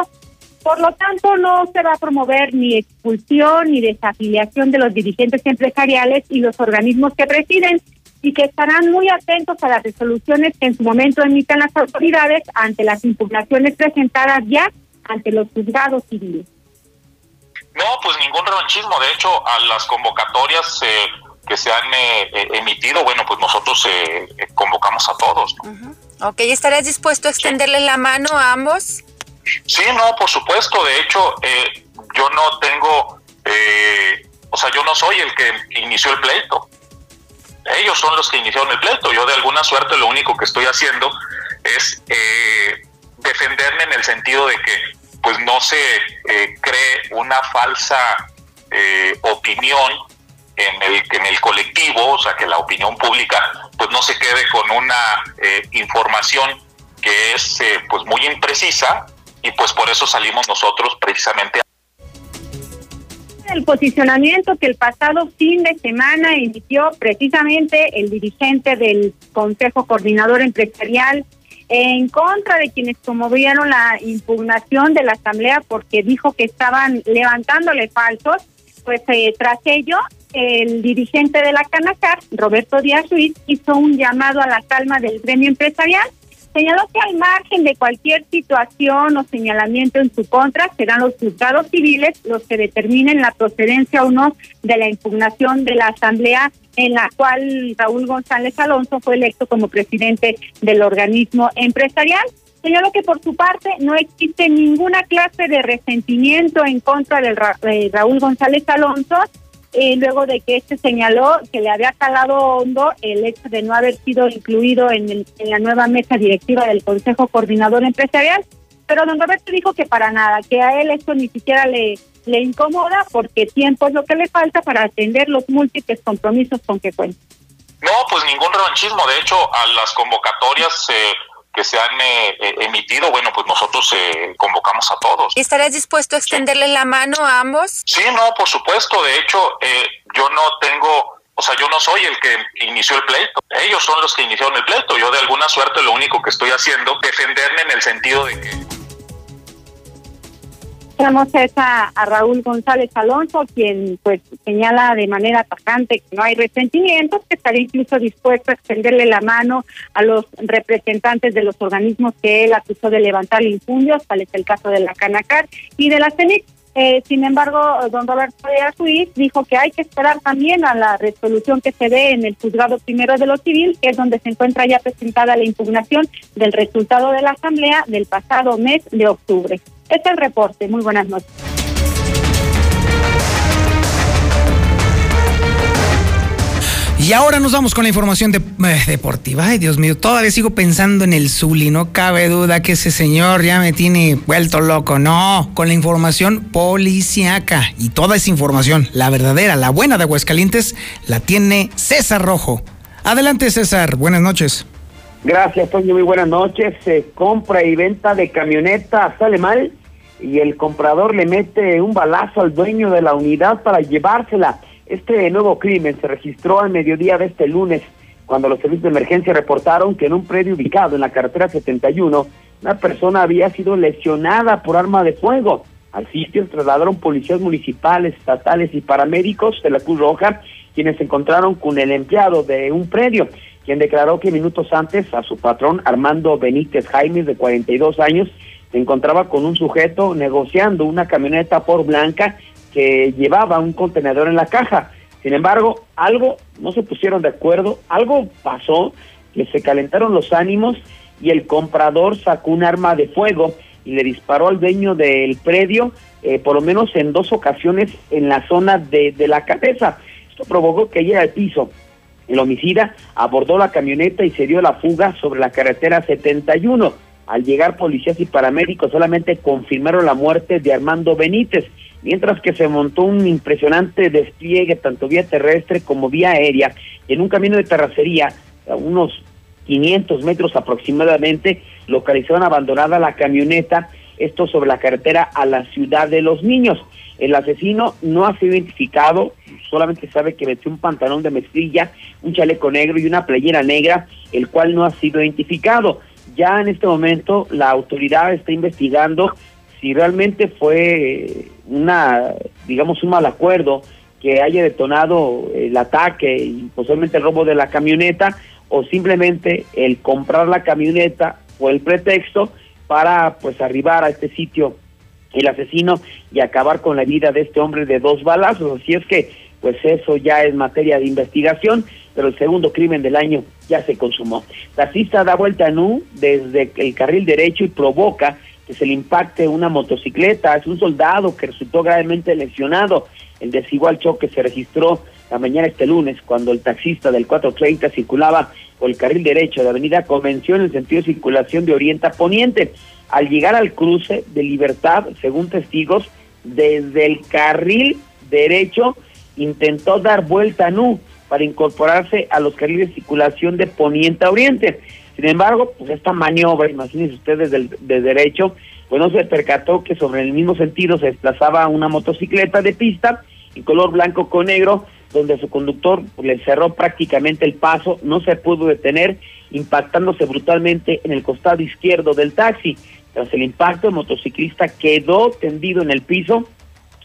Por lo tanto, no se va a promover ni expulsión ni desafiliación de los dirigentes empresariales y los organismos que presiden y que estarán muy atentos a las resoluciones que en su momento emitan las autoridades ante las impugnaciones presentadas ya ante los juzgados civiles. No, pues ningún revanchismo. De hecho, a las convocatorias eh, que se han eh, eh, emitido, bueno, pues nosotros convocamos a todos. Ok, ¿estarías dispuesto a extenderle la mano a ambos? Sí, no, por supuesto. De hecho, yo no tengo, o sea, yo no soy el que inició el pleito. Ellos son los que iniciaron el pleito. Yo de alguna suerte lo único que estoy haciendo es defenderme en el sentido de que pues no se eh, cree una falsa eh, opinión en el, en el colectivo, o sea, que la opinión pública pues no se quede con una eh, información que es pues muy imprecisa y pues por eso salimos nosotros precisamente el posicionamiento que el pasado fin de semana emitió precisamente el dirigente del Consejo Coordinador Empresarial en contra de quienes promovieron la impugnación de la Asamblea porque dijo que estaban levantándole falsos, pues eh, tras ello el dirigente de la Canacar, Roberto Díaz Ruiz, hizo un llamado a la calma del gremio empresarial Señaló que al margen de cualquier situación o señalamiento en su contra, serán los juzgados civiles los que determinen la procedencia o no de la impugnación de la Asamblea en la cual Raúl González Alonso fue electo como presidente del organismo empresarial. Señaló que por su parte no existe ninguna clase de resentimiento en contra de Raúl González Alonso eh, luego de que este señaló que le había calado hondo el hecho de no haber sido incluido en, en la nueva mesa directiva del Consejo Coordinador Empresarial. Pero don Roberto dijo que para nada, que a él esto ni siquiera le, le incomoda porque tiempo es lo que le falta para atender los múltiples compromisos con que cuenta. No, pues ningún revanchismo. De hecho, a las convocatorias eh, que se han eh, eh, emitido, bueno, pues nosotros eh, convocamos a todos. ¿Estarías dispuesto a extenderle la mano a ambos? Sí, no, por supuesto. De hecho, yo no tengo, o sea, yo no soy el que inició el pleito. Ellos son los que iniciaron el pleito. Yo de alguna suerte lo único que estoy haciendo es defenderme en el sentido de que tenemos a, a Raúl González Alonso, quien pues señala de manera atacante que no hay resentimientos, que estaría incluso dispuesto a extenderle la mano a los representantes de los organismos que él acusó de levantar infundios, tal es el caso de la Canacar y de la CENIC. Eh, sin embargo, don Roberto de Ruiz dijo que hay que esperar también a la resolución que se dé en el juzgado primero de lo civil, que es donde se encuentra ya presentada la impugnación del resultado de la asamblea del pasado mes de octubre. Este es el reporte. Muy buenas noches. Y ahora nos vamos con la información de, eh, deportiva. Ay, Dios mío, todavía sigo pensando en el Zuli. No cabe duda que ese señor ya me tiene vuelto loco. No, con la información policiaca. Y toda esa información, la verdadera, la buena de Aguascalientes, la tiene César Rojo. Adelante, César. Buenas noches. Gracias, Toño. Muy buenas noches. compra y venta de camioneta sale mal y el comprador le mete un balazo al dueño de la unidad para llevársela. Este nuevo crimen se registró al mediodía de este lunes, cuando los servicios de emergencia reportaron que en un predio ubicado en la carretera 71, una persona había sido lesionada por arma de fuego. Al sitio trasladaron policías municipales, estatales y paramédicos de la Cruz Roja, quienes se encontraron con el empleado de un predio, quien declaró que minutos antes a su patrón Armando Benítez Jaime, de 42 años, se encontraba con un sujeto negociando una camioneta por blanca que llevaba un contenedor en la caja. Sin embargo, algo no se pusieron de acuerdo, algo pasó, que se calentaron los ánimos y el comprador sacó un arma de fuego y le disparó al dueño del predio, eh, por lo menos en dos ocasiones en la zona de, de la cabeza. Esto provocó que llegara al piso. El homicida abordó la camioneta y se dio la fuga sobre la carretera 71 al llegar policías y paramédicos solamente confirmaron la muerte de Armando Benítez, mientras que se montó un impresionante despliegue tanto vía terrestre como vía aérea en un camino de terracería a unos 500 metros aproximadamente, localizaron abandonada la camioneta, esto sobre la carretera a la ciudad de los niños. El asesino no ha sido identificado, solamente sabe que metió un pantalón de mezclilla, un chaleco negro y una playera negra, el cual no ha sido identificado. Ya en este momento la autoridad está investigando si realmente fue una, digamos, un mal acuerdo que haya detonado el ataque y posiblemente el robo de la camioneta o simplemente el comprar la camioneta fue el pretexto para pues arribar a este sitio el asesino y acabar con la vida de este hombre de dos balazos. Así es que pues eso ya es materia de investigación, pero el segundo crimen del año ya se consumó. Taxista da vuelta a nu desde el carril derecho y provoca que se le impacte una motocicleta. Es un soldado que resultó gravemente lesionado. El desigual choque se registró la mañana este lunes cuando el taxista del 430 circulaba por el carril derecho de Avenida Convención en sentido de circulación de Oriente a Poniente. Al llegar al cruce de Libertad, según testigos, desde el carril derecho intentó dar vuelta a nu para incorporarse a los carriles de circulación de Poniente a Oriente. Sin embargo, pues esta maniobra, imagínense ustedes del, de derecho, pues no se percató que sobre el mismo sentido se desplazaba una motocicleta de pista en color blanco con negro, donde su conductor le cerró prácticamente el paso, no se pudo detener, impactándose brutalmente en el costado izquierdo del taxi. Tras el impacto, el motociclista quedó tendido en el piso.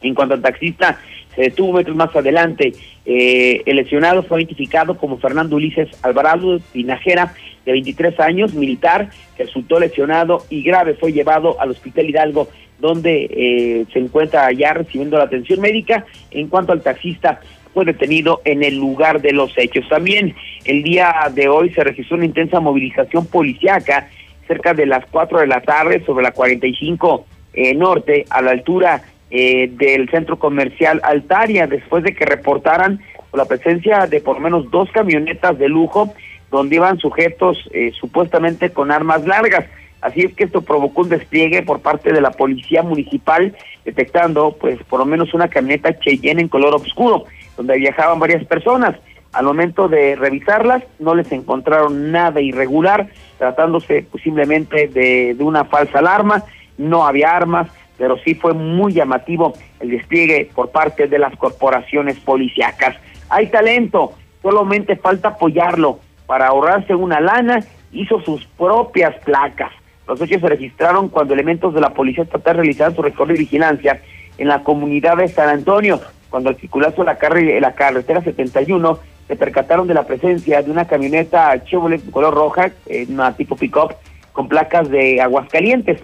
En cuanto al taxista se detuvo metros más adelante, eh, el lesionado fue identificado como Fernando Ulises Alvarado Pinajera, de 23 años, militar, que resultó lesionado y grave, fue llevado al Hospital Hidalgo, donde eh, se encuentra ya recibiendo la atención médica. En cuanto al taxista, fue detenido en el lugar de los hechos. También el día de hoy se registró una intensa movilización policiaca cerca de las 4 de la tarde sobre la 45 eh, Norte, a la altura eh, del centro comercial Altaria, después de que reportaran la presencia de por lo menos dos camionetas de lujo donde iban sujetos eh, supuestamente con armas largas. Así es que esto provocó un despliegue por parte de la policía municipal, detectando pues por lo menos una camioneta Cheyenne en color oscuro, donde viajaban varias personas. Al momento de revisarlas, no les encontraron nada irregular, tratándose simplemente de, de una falsa alarma, no había armas, pero sí fue muy llamativo el despliegue por parte de las corporaciones policíacas. Hay talento, solamente falta apoyarlo para ahorrarse una lana, hizo sus propias placas. Los hechos se registraron cuando elementos de la Policía Estatal realizaron su recorrido y vigilancia en la comunidad de San Antonio. Cuando al la, carre la carretera 71, se percataron de la presencia de una camioneta Chevrolet color roja, eh, una tipo pick-up, con placas de Aguascalientes,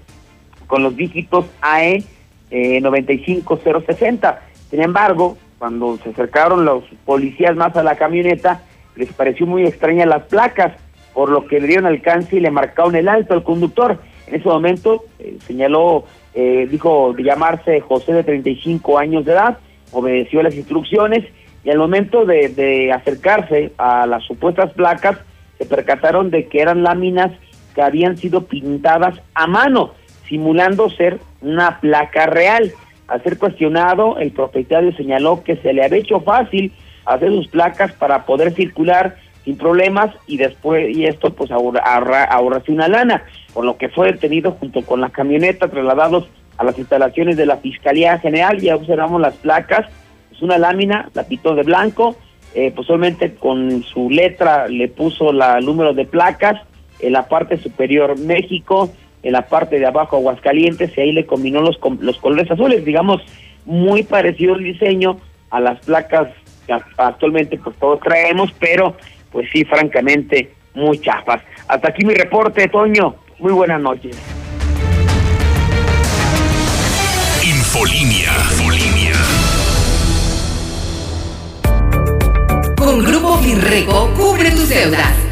con los dígitos AE eh, 95060. Sin embargo, cuando se acercaron los policías más a la camioneta, les pareció muy extraña las placas, por lo que le dieron alcance y le marcaron el alto al conductor. En ese momento eh, señaló, eh, dijo de llamarse José de 35 años de edad, obedeció las instrucciones y al momento de, de acercarse a las supuestas placas, se percataron de que eran láminas que habían sido pintadas a mano, simulando ser una placa real. Al ser cuestionado, el propietario señaló que se le había hecho fácil hacer sus placas para poder circular sin problemas y después y esto pues ahorra, ahorra, ahorrarse una lana, por lo que fue detenido junto con la camioneta trasladados a las instalaciones de la Fiscalía General, ya observamos las placas, es una lámina, la pitó de blanco, eh, posiblemente con su letra le puso la número de placas, en la parte superior México, en la parte de abajo Aguascalientes y ahí le combinó los, los colores azules, digamos, muy parecido el diseño a las placas que actualmente pues todos traemos, pero pues sí, francamente, muy chafas. Hasta aquí mi reporte, Toño. Muy buenas noches. Infolinia. Infolinia. Con Grupo Finreco, cubre tus deudas.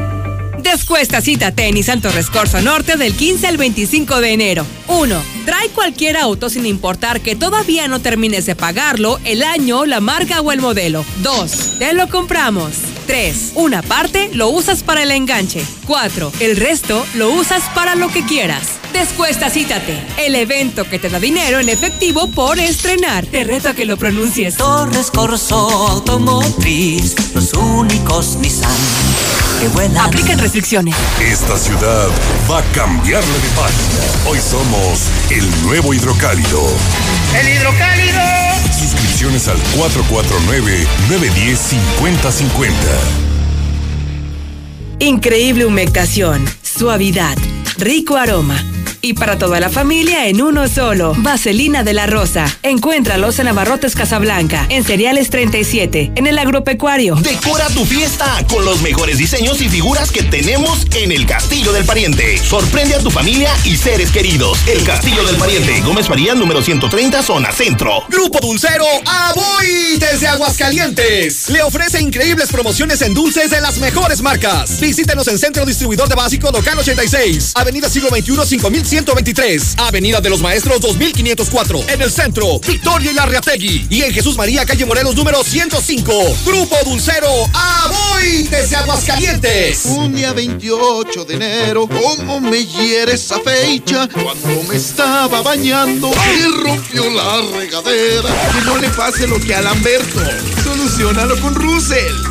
Descuesta cita tenis Santo Rescorso Norte del 15 al 25 de enero. 1. Trae cualquier auto sin importar que todavía no termines de pagarlo, el año, la marca o el modelo. 2. Te lo compramos. 3. Una parte lo usas para el enganche. 4. El resto lo usas para lo que quieras. Descuesta Cítate, el evento que te da dinero en efectivo por estrenar. Te reto a que lo pronuncies. Torres Corso Automotriz, los únicos Nissan que vuelan. Aplican restricciones. Esta ciudad va a cambiarle de página. Hoy somos el nuevo hidrocálido. ¡El hidrocálido! Suscripciones al 449-910-5050. Increíble humectación, suavidad, rico aroma. Y para toda la familia en uno solo. Vaselina de la Rosa. Encuéntralos en Abarrotes Casablanca, en Cereales 37, en el Agropecuario. Decora tu fiesta con los mejores diseños y figuras que tenemos en el Castillo del Pariente. Sorprende a tu familia y seres queridos. El Castillo del Pariente, Gómez Faría, número 130, zona centro. Grupo Dulcero Aboy desde Aguascalientes. Le ofrece increíbles promociones en dulces de las mejores marcas. Visítenos en Centro Distribuidor de Básico Local 86, Avenida Siglo XXI 5123, Avenida de los Maestros 2504, en el centro, Victoria y Larreategui. Y en Jesús María, calle Morelos número 105. Grupo Dulcero Aboy desde Aguascalientes. Un día 28 de enero, cómo me hiere esa fecha, cuando me estaba bañando y rompió la regadera. Que no le pase lo que a Lamberto. Solucionalo con Russell.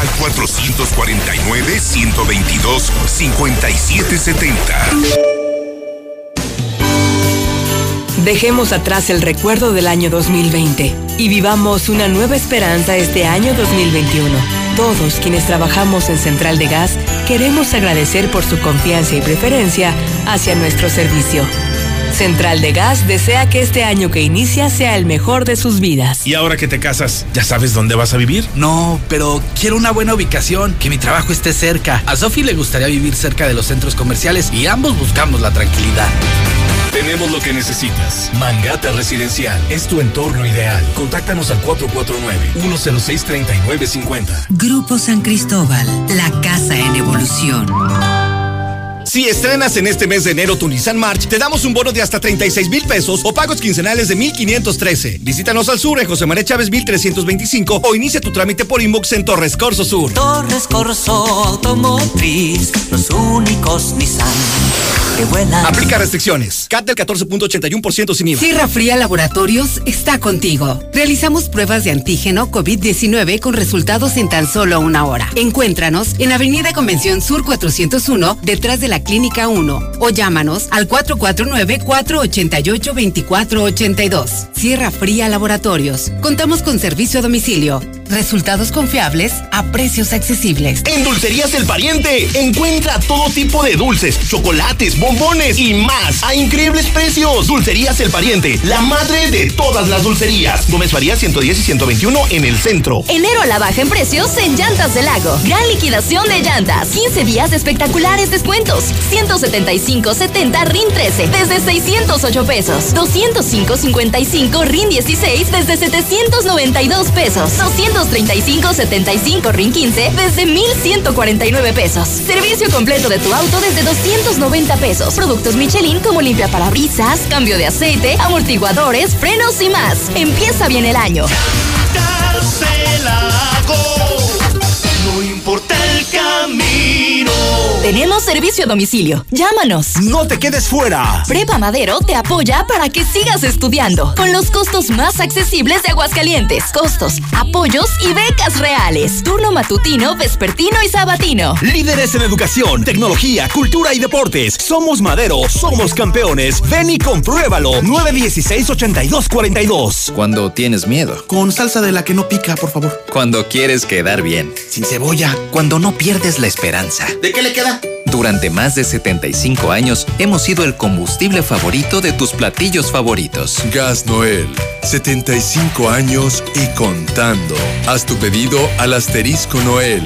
al 449-122-5770. Dejemos atrás el recuerdo del año 2020 y vivamos una nueva esperanza este año 2021. Todos quienes trabajamos en Central de Gas queremos agradecer por su confianza y preferencia hacia nuestro servicio. Central de Gas desea que este año que inicia sea el mejor de sus vidas. Y ahora que te casas, ¿ya sabes dónde vas a vivir? No, pero quiero una buena ubicación, que mi trabajo esté cerca. A Sofi le gustaría vivir cerca de los centros comerciales y ambos buscamos la tranquilidad. Tenemos lo que necesitas. Mangata Residencial es tu entorno ideal. Contáctanos al 449-106-3950. Grupo San Cristóbal, la casa en evolución. Si estrenas en este mes de enero tu Nissan March, te damos un bono de hasta 36 mil pesos o pagos quincenales de 1,513. Visítanos al sur en José María Chávez 1325 o inicia tu trámite por inbox en Torres Corso Sur. Torres Corso Automotriz, los únicos Nissan que vuelan. Aplica restricciones. CAT del 14.81% sin IVA. Sierra Fría Laboratorios está contigo. Realizamos pruebas de antígeno COVID-19 con resultados en tan solo una hora. Encuéntranos en Avenida Convención Sur 401, detrás de la Clínica 1, o llámanos al 449-488-2482. Sierra Fría Laboratorios. Contamos con servicio a domicilio. Resultados confiables a precios accesibles. En Dulcerías El Pariente encuentra todo tipo de dulces, chocolates, bombones y más a increíbles precios. Dulcerías El Pariente, la madre de todas las dulcerías. Gómez Faría 110 y 121 en el centro. Enero a la baja en precios en Llantas del Lago. Gran liquidación de llantas. 15 días de espectaculares descuentos. 175.70 RIN 13 desde 608 pesos. 205.55 RIN 16 desde 792 pesos. 235.75 RIN 15 desde 1.149 pesos. Servicio completo de tu auto desde 290 pesos. Productos Michelin como limpia parabrisas, cambio de aceite, amortiguadores, frenos y más. Empieza bien el año. Importa el camino. Tenemos servicio a domicilio. Llámanos. No te quedes fuera. Prepa Madero te apoya para que sigas estudiando con los costos más accesibles de Aguascalientes. Costos, apoyos y becas reales. Turno matutino, vespertino y sabatino. Líderes en educación, tecnología, cultura y deportes. Somos Madero, somos campeones. Ven y compruébalo. 916-8242. Cuando tienes miedo. Con salsa de la que no pica, por favor. Cuando quieres quedar bien. Sin cebolla. Cuando no pierdes la esperanza. ¿De qué le queda? Durante más de 75 años hemos sido el combustible favorito de tus platillos favoritos. Gas Noel, 75 años y contando. Haz tu pedido al asterisco Noel.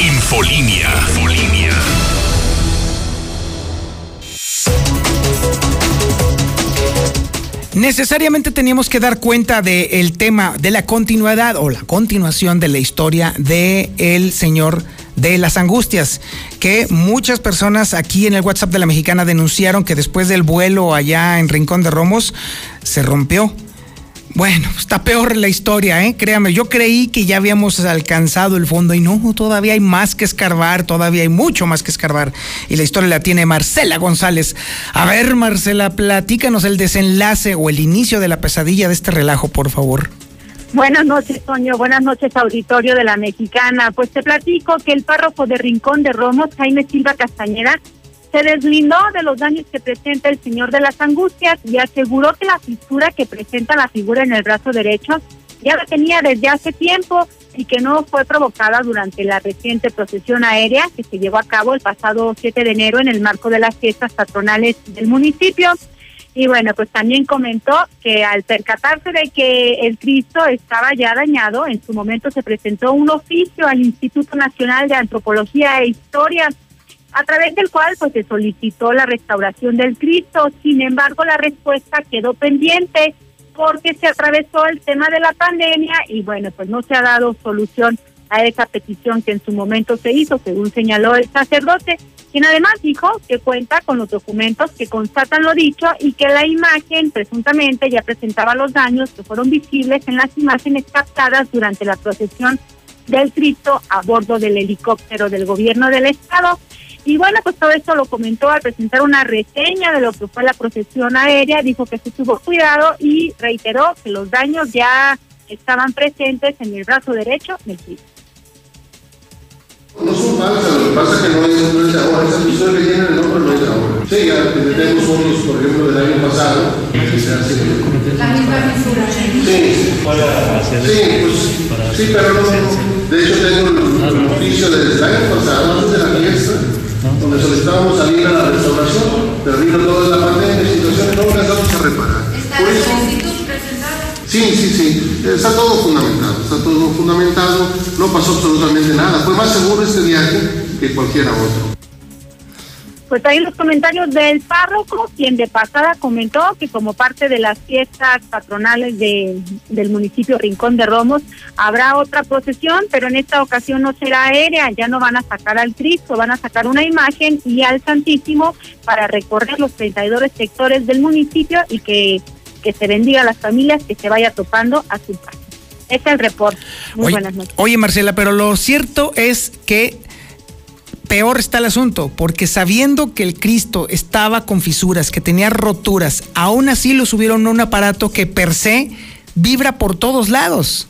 Infolinia. Necesariamente teníamos que dar cuenta del tema de la continuidad o la continuación de la historia de el señor de las angustias, que muchas personas aquí en el WhatsApp de la mexicana denunciaron que después del vuelo allá en Rincón de Romos se rompió bueno, está peor la historia, ¿eh? Créame, yo creí que ya habíamos alcanzado el fondo y no, todavía hay más que escarbar, todavía hay mucho más que escarbar. Y la historia la tiene Marcela González. A ver, Marcela, platícanos el desenlace o el inicio de la pesadilla de este relajo, por favor. Buenas noches, Toño. Buenas noches, auditorio de la Mexicana. Pues te platico que el párroco de Rincón de Romos, Jaime Silva Castañeda, se deslindó de los daños que presenta el Señor de las Angustias y aseguró que la fisura que presenta la figura en el brazo derecho ya la tenía desde hace tiempo y que no fue provocada durante la reciente procesión aérea que se llevó a cabo el pasado 7 de enero en el marco de las fiestas patronales del municipio. Y bueno, pues también comentó que al percatarse de que el Cristo estaba ya dañado, en su momento se presentó un oficio al Instituto Nacional de Antropología e Historia a través del cual pues se solicitó la restauración del Cristo. Sin embargo, la respuesta quedó pendiente porque se atravesó el tema de la pandemia y bueno, pues no se ha dado solución a esa petición que en su momento se hizo, según señaló el sacerdote, quien además dijo que cuenta con los documentos que constatan lo dicho y que la imagen presuntamente ya presentaba los daños que fueron visibles en las imágenes captadas durante la procesión del Cristo a bordo del helicóptero del gobierno del estado. Y bueno, pues todo esto lo comentó al presentar una reseña de lo que fue la procesión aérea, dijo que se tuvo cuidado y reiteró que los daños ya estaban presentes en el brazo derecho del Cristo. No son falsas, lo que pasa es que no es, no es de ahora, esa pistola que tiene el nombre no es de ahora. Sí, ya tenemos fotos, por ejemplo, del año pasado, que se hace. La misma fisura. Sí, sí, pues, sí, pero no, de hecho tengo el, oficio desde el año pasado, antes de la fiesta, donde solicitábamos salir a la restauración, pero vino toda la pandemia y situaciones, no alcanzamos a reparar. ¿Está Por la eso, solicitud presentada? Sí, sí, sí, está todo fundamentado, está todo fundamentado, no pasó absolutamente nada, fue más seguro este viaje que cualquiera otro. Pues ahí los comentarios del párroco, quien de pasada comentó que como parte de las fiestas patronales de, del municipio Rincón de Romos habrá otra procesión, pero en esta ocasión no será aérea, ya no van a sacar al Cristo, van a sacar una imagen y al Santísimo para recorrer los 32 sectores del municipio y que, que se bendiga a las familias que se vaya topando a su paso. Este es el reporte. Muy Oye, buenas noches. oye, Marcela, pero lo cierto es que peor está el asunto, porque sabiendo que el Cristo estaba con fisuras, que tenía roturas, aún así lo subieron a un aparato que per se vibra por todos lados.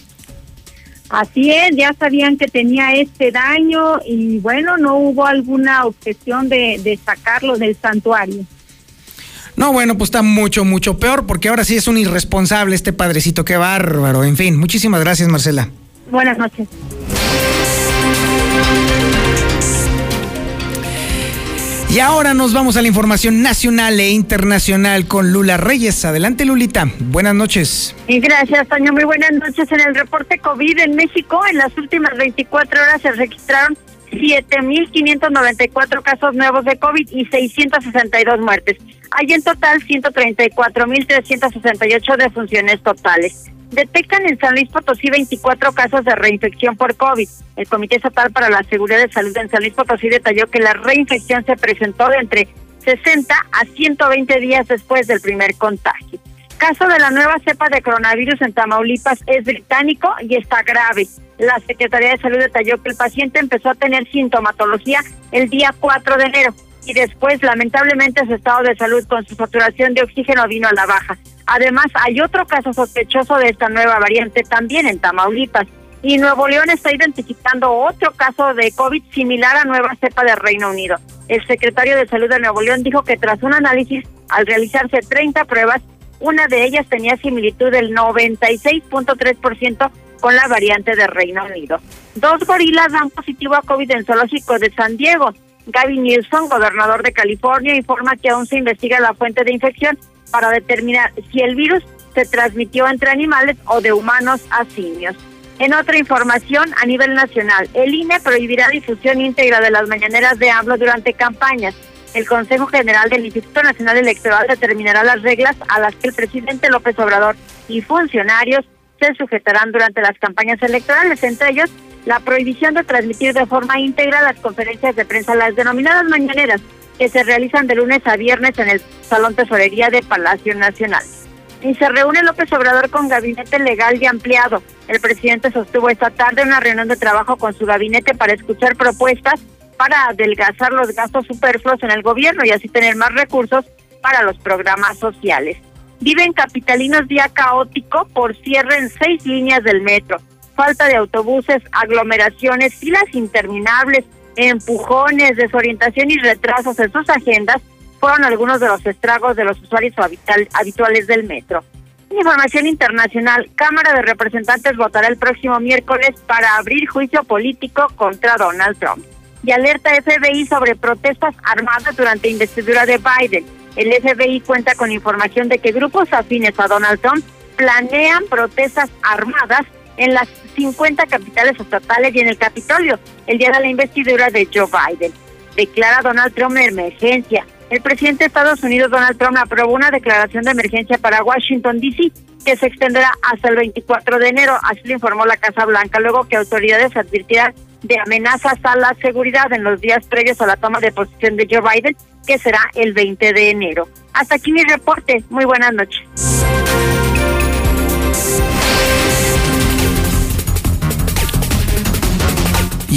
Así es, ya sabían que tenía este daño y bueno, no hubo alguna objeción de, de sacarlo del santuario. No, bueno, pues está mucho, mucho peor, porque ahora sí es un irresponsable este padrecito, qué bárbaro. En fin, muchísimas gracias, Marcela. Buenas noches. Y ahora nos vamos a la información nacional e internacional con Lula Reyes. Adelante, Lulita. Buenas noches. Y gracias, Toño. Muy buenas noches. En el reporte COVID en México, en las últimas 24 horas se registraron 7.594 casos nuevos de COVID y 662 muertes. Hay en total 134.368 defunciones totales. Detectan en San Luis Potosí 24 casos de reinfección por COVID. El Comité Estatal para la Seguridad de Salud en San Luis Potosí detalló que la reinfección se presentó de entre 60 a 120 días después del primer contagio. Caso de la nueva cepa de coronavirus en Tamaulipas es británico y está grave. La Secretaría de Salud detalló que el paciente empezó a tener sintomatología el día 4 de enero y después lamentablemente su estado de salud con su saturación de oxígeno vino a la baja. Además, hay otro caso sospechoso de esta nueva variante también en Tamaulipas. Y Nuevo León está identificando otro caso de COVID similar a nueva cepa de Reino Unido. El secretario de Salud de Nuevo León dijo que tras un análisis, al realizarse 30 pruebas, una de ellas tenía similitud del 96.3% con la variante de Reino Unido. Dos gorilas dan positivo a COVID en zoológico de San Diego. Gavin Newsom, gobernador de California, informa que aún se investiga la fuente de infección para determinar si el virus se transmitió entre animales o de humanos a simios. En otra información, a nivel nacional, el INE prohibirá difusión íntegra de las mañaneras de AMLO durante campañas. El Consejo General del Instituto Nacional Electoral determinará las reglas a las que el presidente López Obrador y funcionarios se sujetarán durante las campañas electorales, entre ellos la prohibición de transmitir de forma íntegra las conferencias de prensa, las denominadas mañaneras, que se realizan de lunes a viernes en el Salón Tesorería de Palacio Nacional. Y se reúne López Obrador con gabinete legal y ampliado. El presidente sostuvo esta tarde una reunión de trabajo con su gabinete para escuchar propuestas para adelgazar los gastos superfluos en el gobierno y así tener más recursos para los programas sociales. Viven capitalinos día caótico por cierre en seis líneas del metro. Falta de autobuses, aglomeraciones, filas interminables, empujones, desorientación y retrasos en sus agendas fueron algunos de los estragos de los usuarios habituales del metro. información internacional, Cámara de Representantes votará el próximo miércoles para abrir juicio político contra Donald Trump. Y alerta FBI sobre protestas armadas durante investidura de Biden. El FBI cuenta con información de que grupos afines a Donald Trump planean protestas armadas en las 50 capitales estatales y en el Capitolio el día de la investidura de Joe Biden. Declara Donald Trump emergencia. El presidente de Estados Unidos, Donald Trump, aprobó una declaración de emergencia para Washington, D.C., que se extenderá hasta el 24 de enero, así lo informó la Casa Blanca, luego que autoridades advirtieran de amenazas a la seguridad en los días previos a la toma de posición de Joe Biden, que será el 20 de enero. Hasta aquí mi reporte. Muy buenas noches.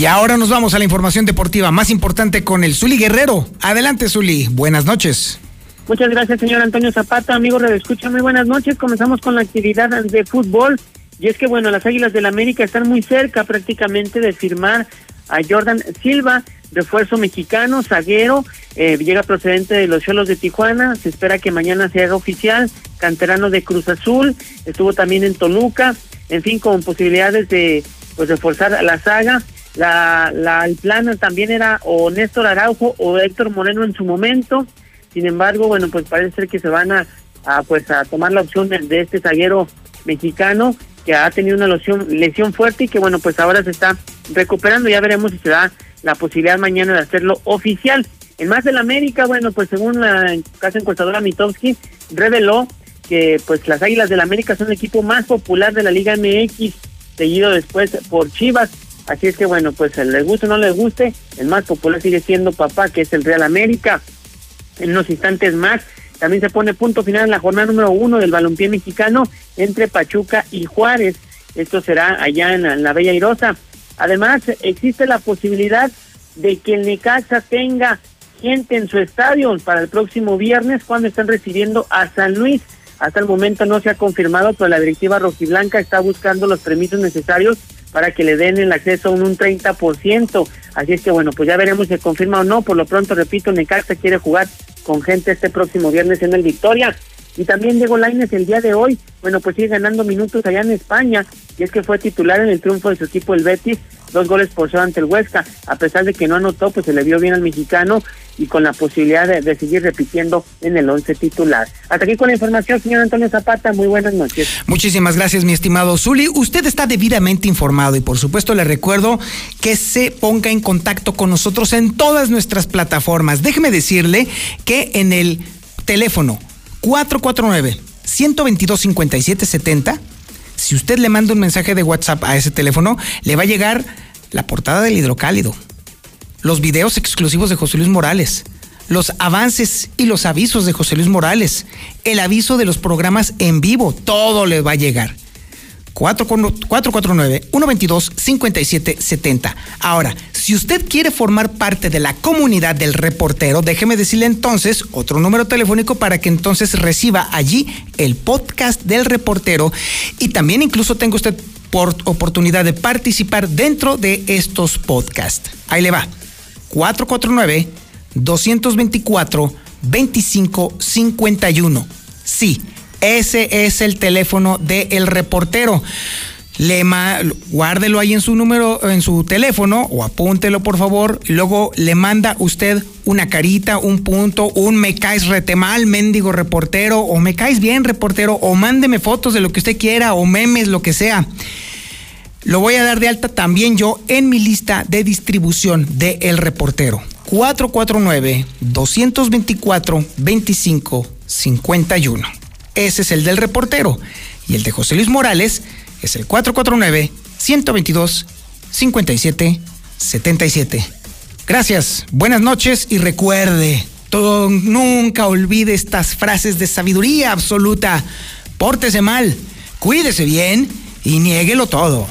Y ahora nos vamos a la información deportiva más importante con el Zuli Guerrero. Adelante, Zuli. Buenas noches. Muchas gracias, señor Antonio Zapata. Amigos de Escucha, muy buenas noches. Comenzamos con la actividad de fútbol. Y es que, bueno, las Águilas del América están muy cerca prácticamente de firmar a Jordan Silva, refuerzo mexicano, zaguero, eh, llega procedente de los Cholos de Tijuana, se espera que mañana se haga oficial, canterano de Cruz Azul, estuvo también en Toluca, en fin, con posibilidades de pues reforzar la saga. La, la, el plan también era o Néstor Araujo o Héctor Moreno en su momento. Sin embargo, bueno, pues parece ser que se van a, pues a tomar la opción de, este zaguero mexicano que ha tenido una lesión, lesión fuerte y que bueno, pues ahora se está recuperando. Ya veremos si se da la posibilidad mañana de hacerlo oficial. En más del América, bueno, pues según la casa encuestadora Mitowski, reveló que pues las Águilas del América son el equipo más popular de la Liga MX, seguido después por Chivas. Así es que bueno, pues le guste o no le guste, el más popular sigue siendo papá, que es el Real América. En unos instantes más, también se pone punto final en la jornada número uno del balompié mexicano entre Pachuca y Juárez. Esto será allá en la, Bella Irosa. Además, existe la posibilidad de que el Necaxa tenga gente en su estadio para el próximo viernes cuando están recibiendo a San Luis. Hasta el momento no se ha confirmado, pero la directiva rojiblanca está buscando los permisos necesarios para que le den el acceso a un, 30%. Así es que bueno, pues ya veremos si se confirma o no. Por lo pronto, repito, Necaxa quiere jugar con gente este próximo viernes en el Victoria. Y también Diego Lainez el día de hoy, bueno, pues sigue ganando minutos allá en España, y es que fue titular en el triunfo de su equipo el Betis, dos goles por cero ante el Huesca, a pesar de que no anotó, pues se le vio bien al mexicano y con la posibilidad de, seguir repitiendo en el once titular. Hasta aquí con la información, señor Antonio Zapata, muy buenas noches. Muchísimas gracias, mi estimado Zuli. Usted está debidamente informado y por supuesto le recuerdo que se ponga en contacto con nosotros en todas nuestras plataformas. Déjeme decirle que en el teléfono 449 122 5770 si usted le manda un mensaje de WhatsApp a ese teléfono, le va a llegar la portada del hidrocálido, los videos exclusivos de José Luis Morales, los avances y los avisos de José Luis Morales, el aviso de los programas en vivo, todo le va a llegar. 449-122-5770. Ahora, si usted quiere formar parte de la comunidad del reportero, déjeme decirle entonces otro número telefónico para que entonces reciba allí el podcast del reportero y también incluso tenga usted por oportunidad de participar dentro de estos podcasts. Ahí le va. 449 224 2551. Sí ese es el teléfono del reportero. Le guárdelo ahí en su número, en su teléfono o apúntelo por favor. Luego le manda usted una carita, un punto, un me caes retemal, mendigo reportero, o me caes bien reportero, o mándeme fotos de lo que usted quiera, o memes, lo que sea. Lo voy a dar de alta también yo en mi lista de distribución de El Reportero. 449-224-2551. Ese es el del reportero. Y el de José Luis Morales es el 449-122-5777. Gracias, buenas noches y recuerde, todo, nunca olvide estas frases de sabiduría absoluta. Pórtese mal, cuídese bien y niéguelo todo.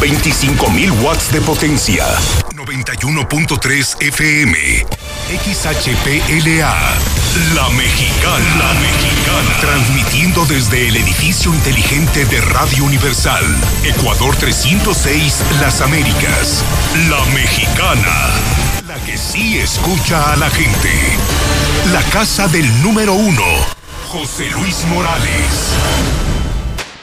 25.000 watts de potencia. 91.3 FM. XHPLA. La Mexicana. La Mexicana. Transmitiendo desde el edificio inteligente de Radio Universal. Ecuador 306, Las Américas. La Mexicana. La que sí escucha a la gente. La casa del número uno. José Luis Morales.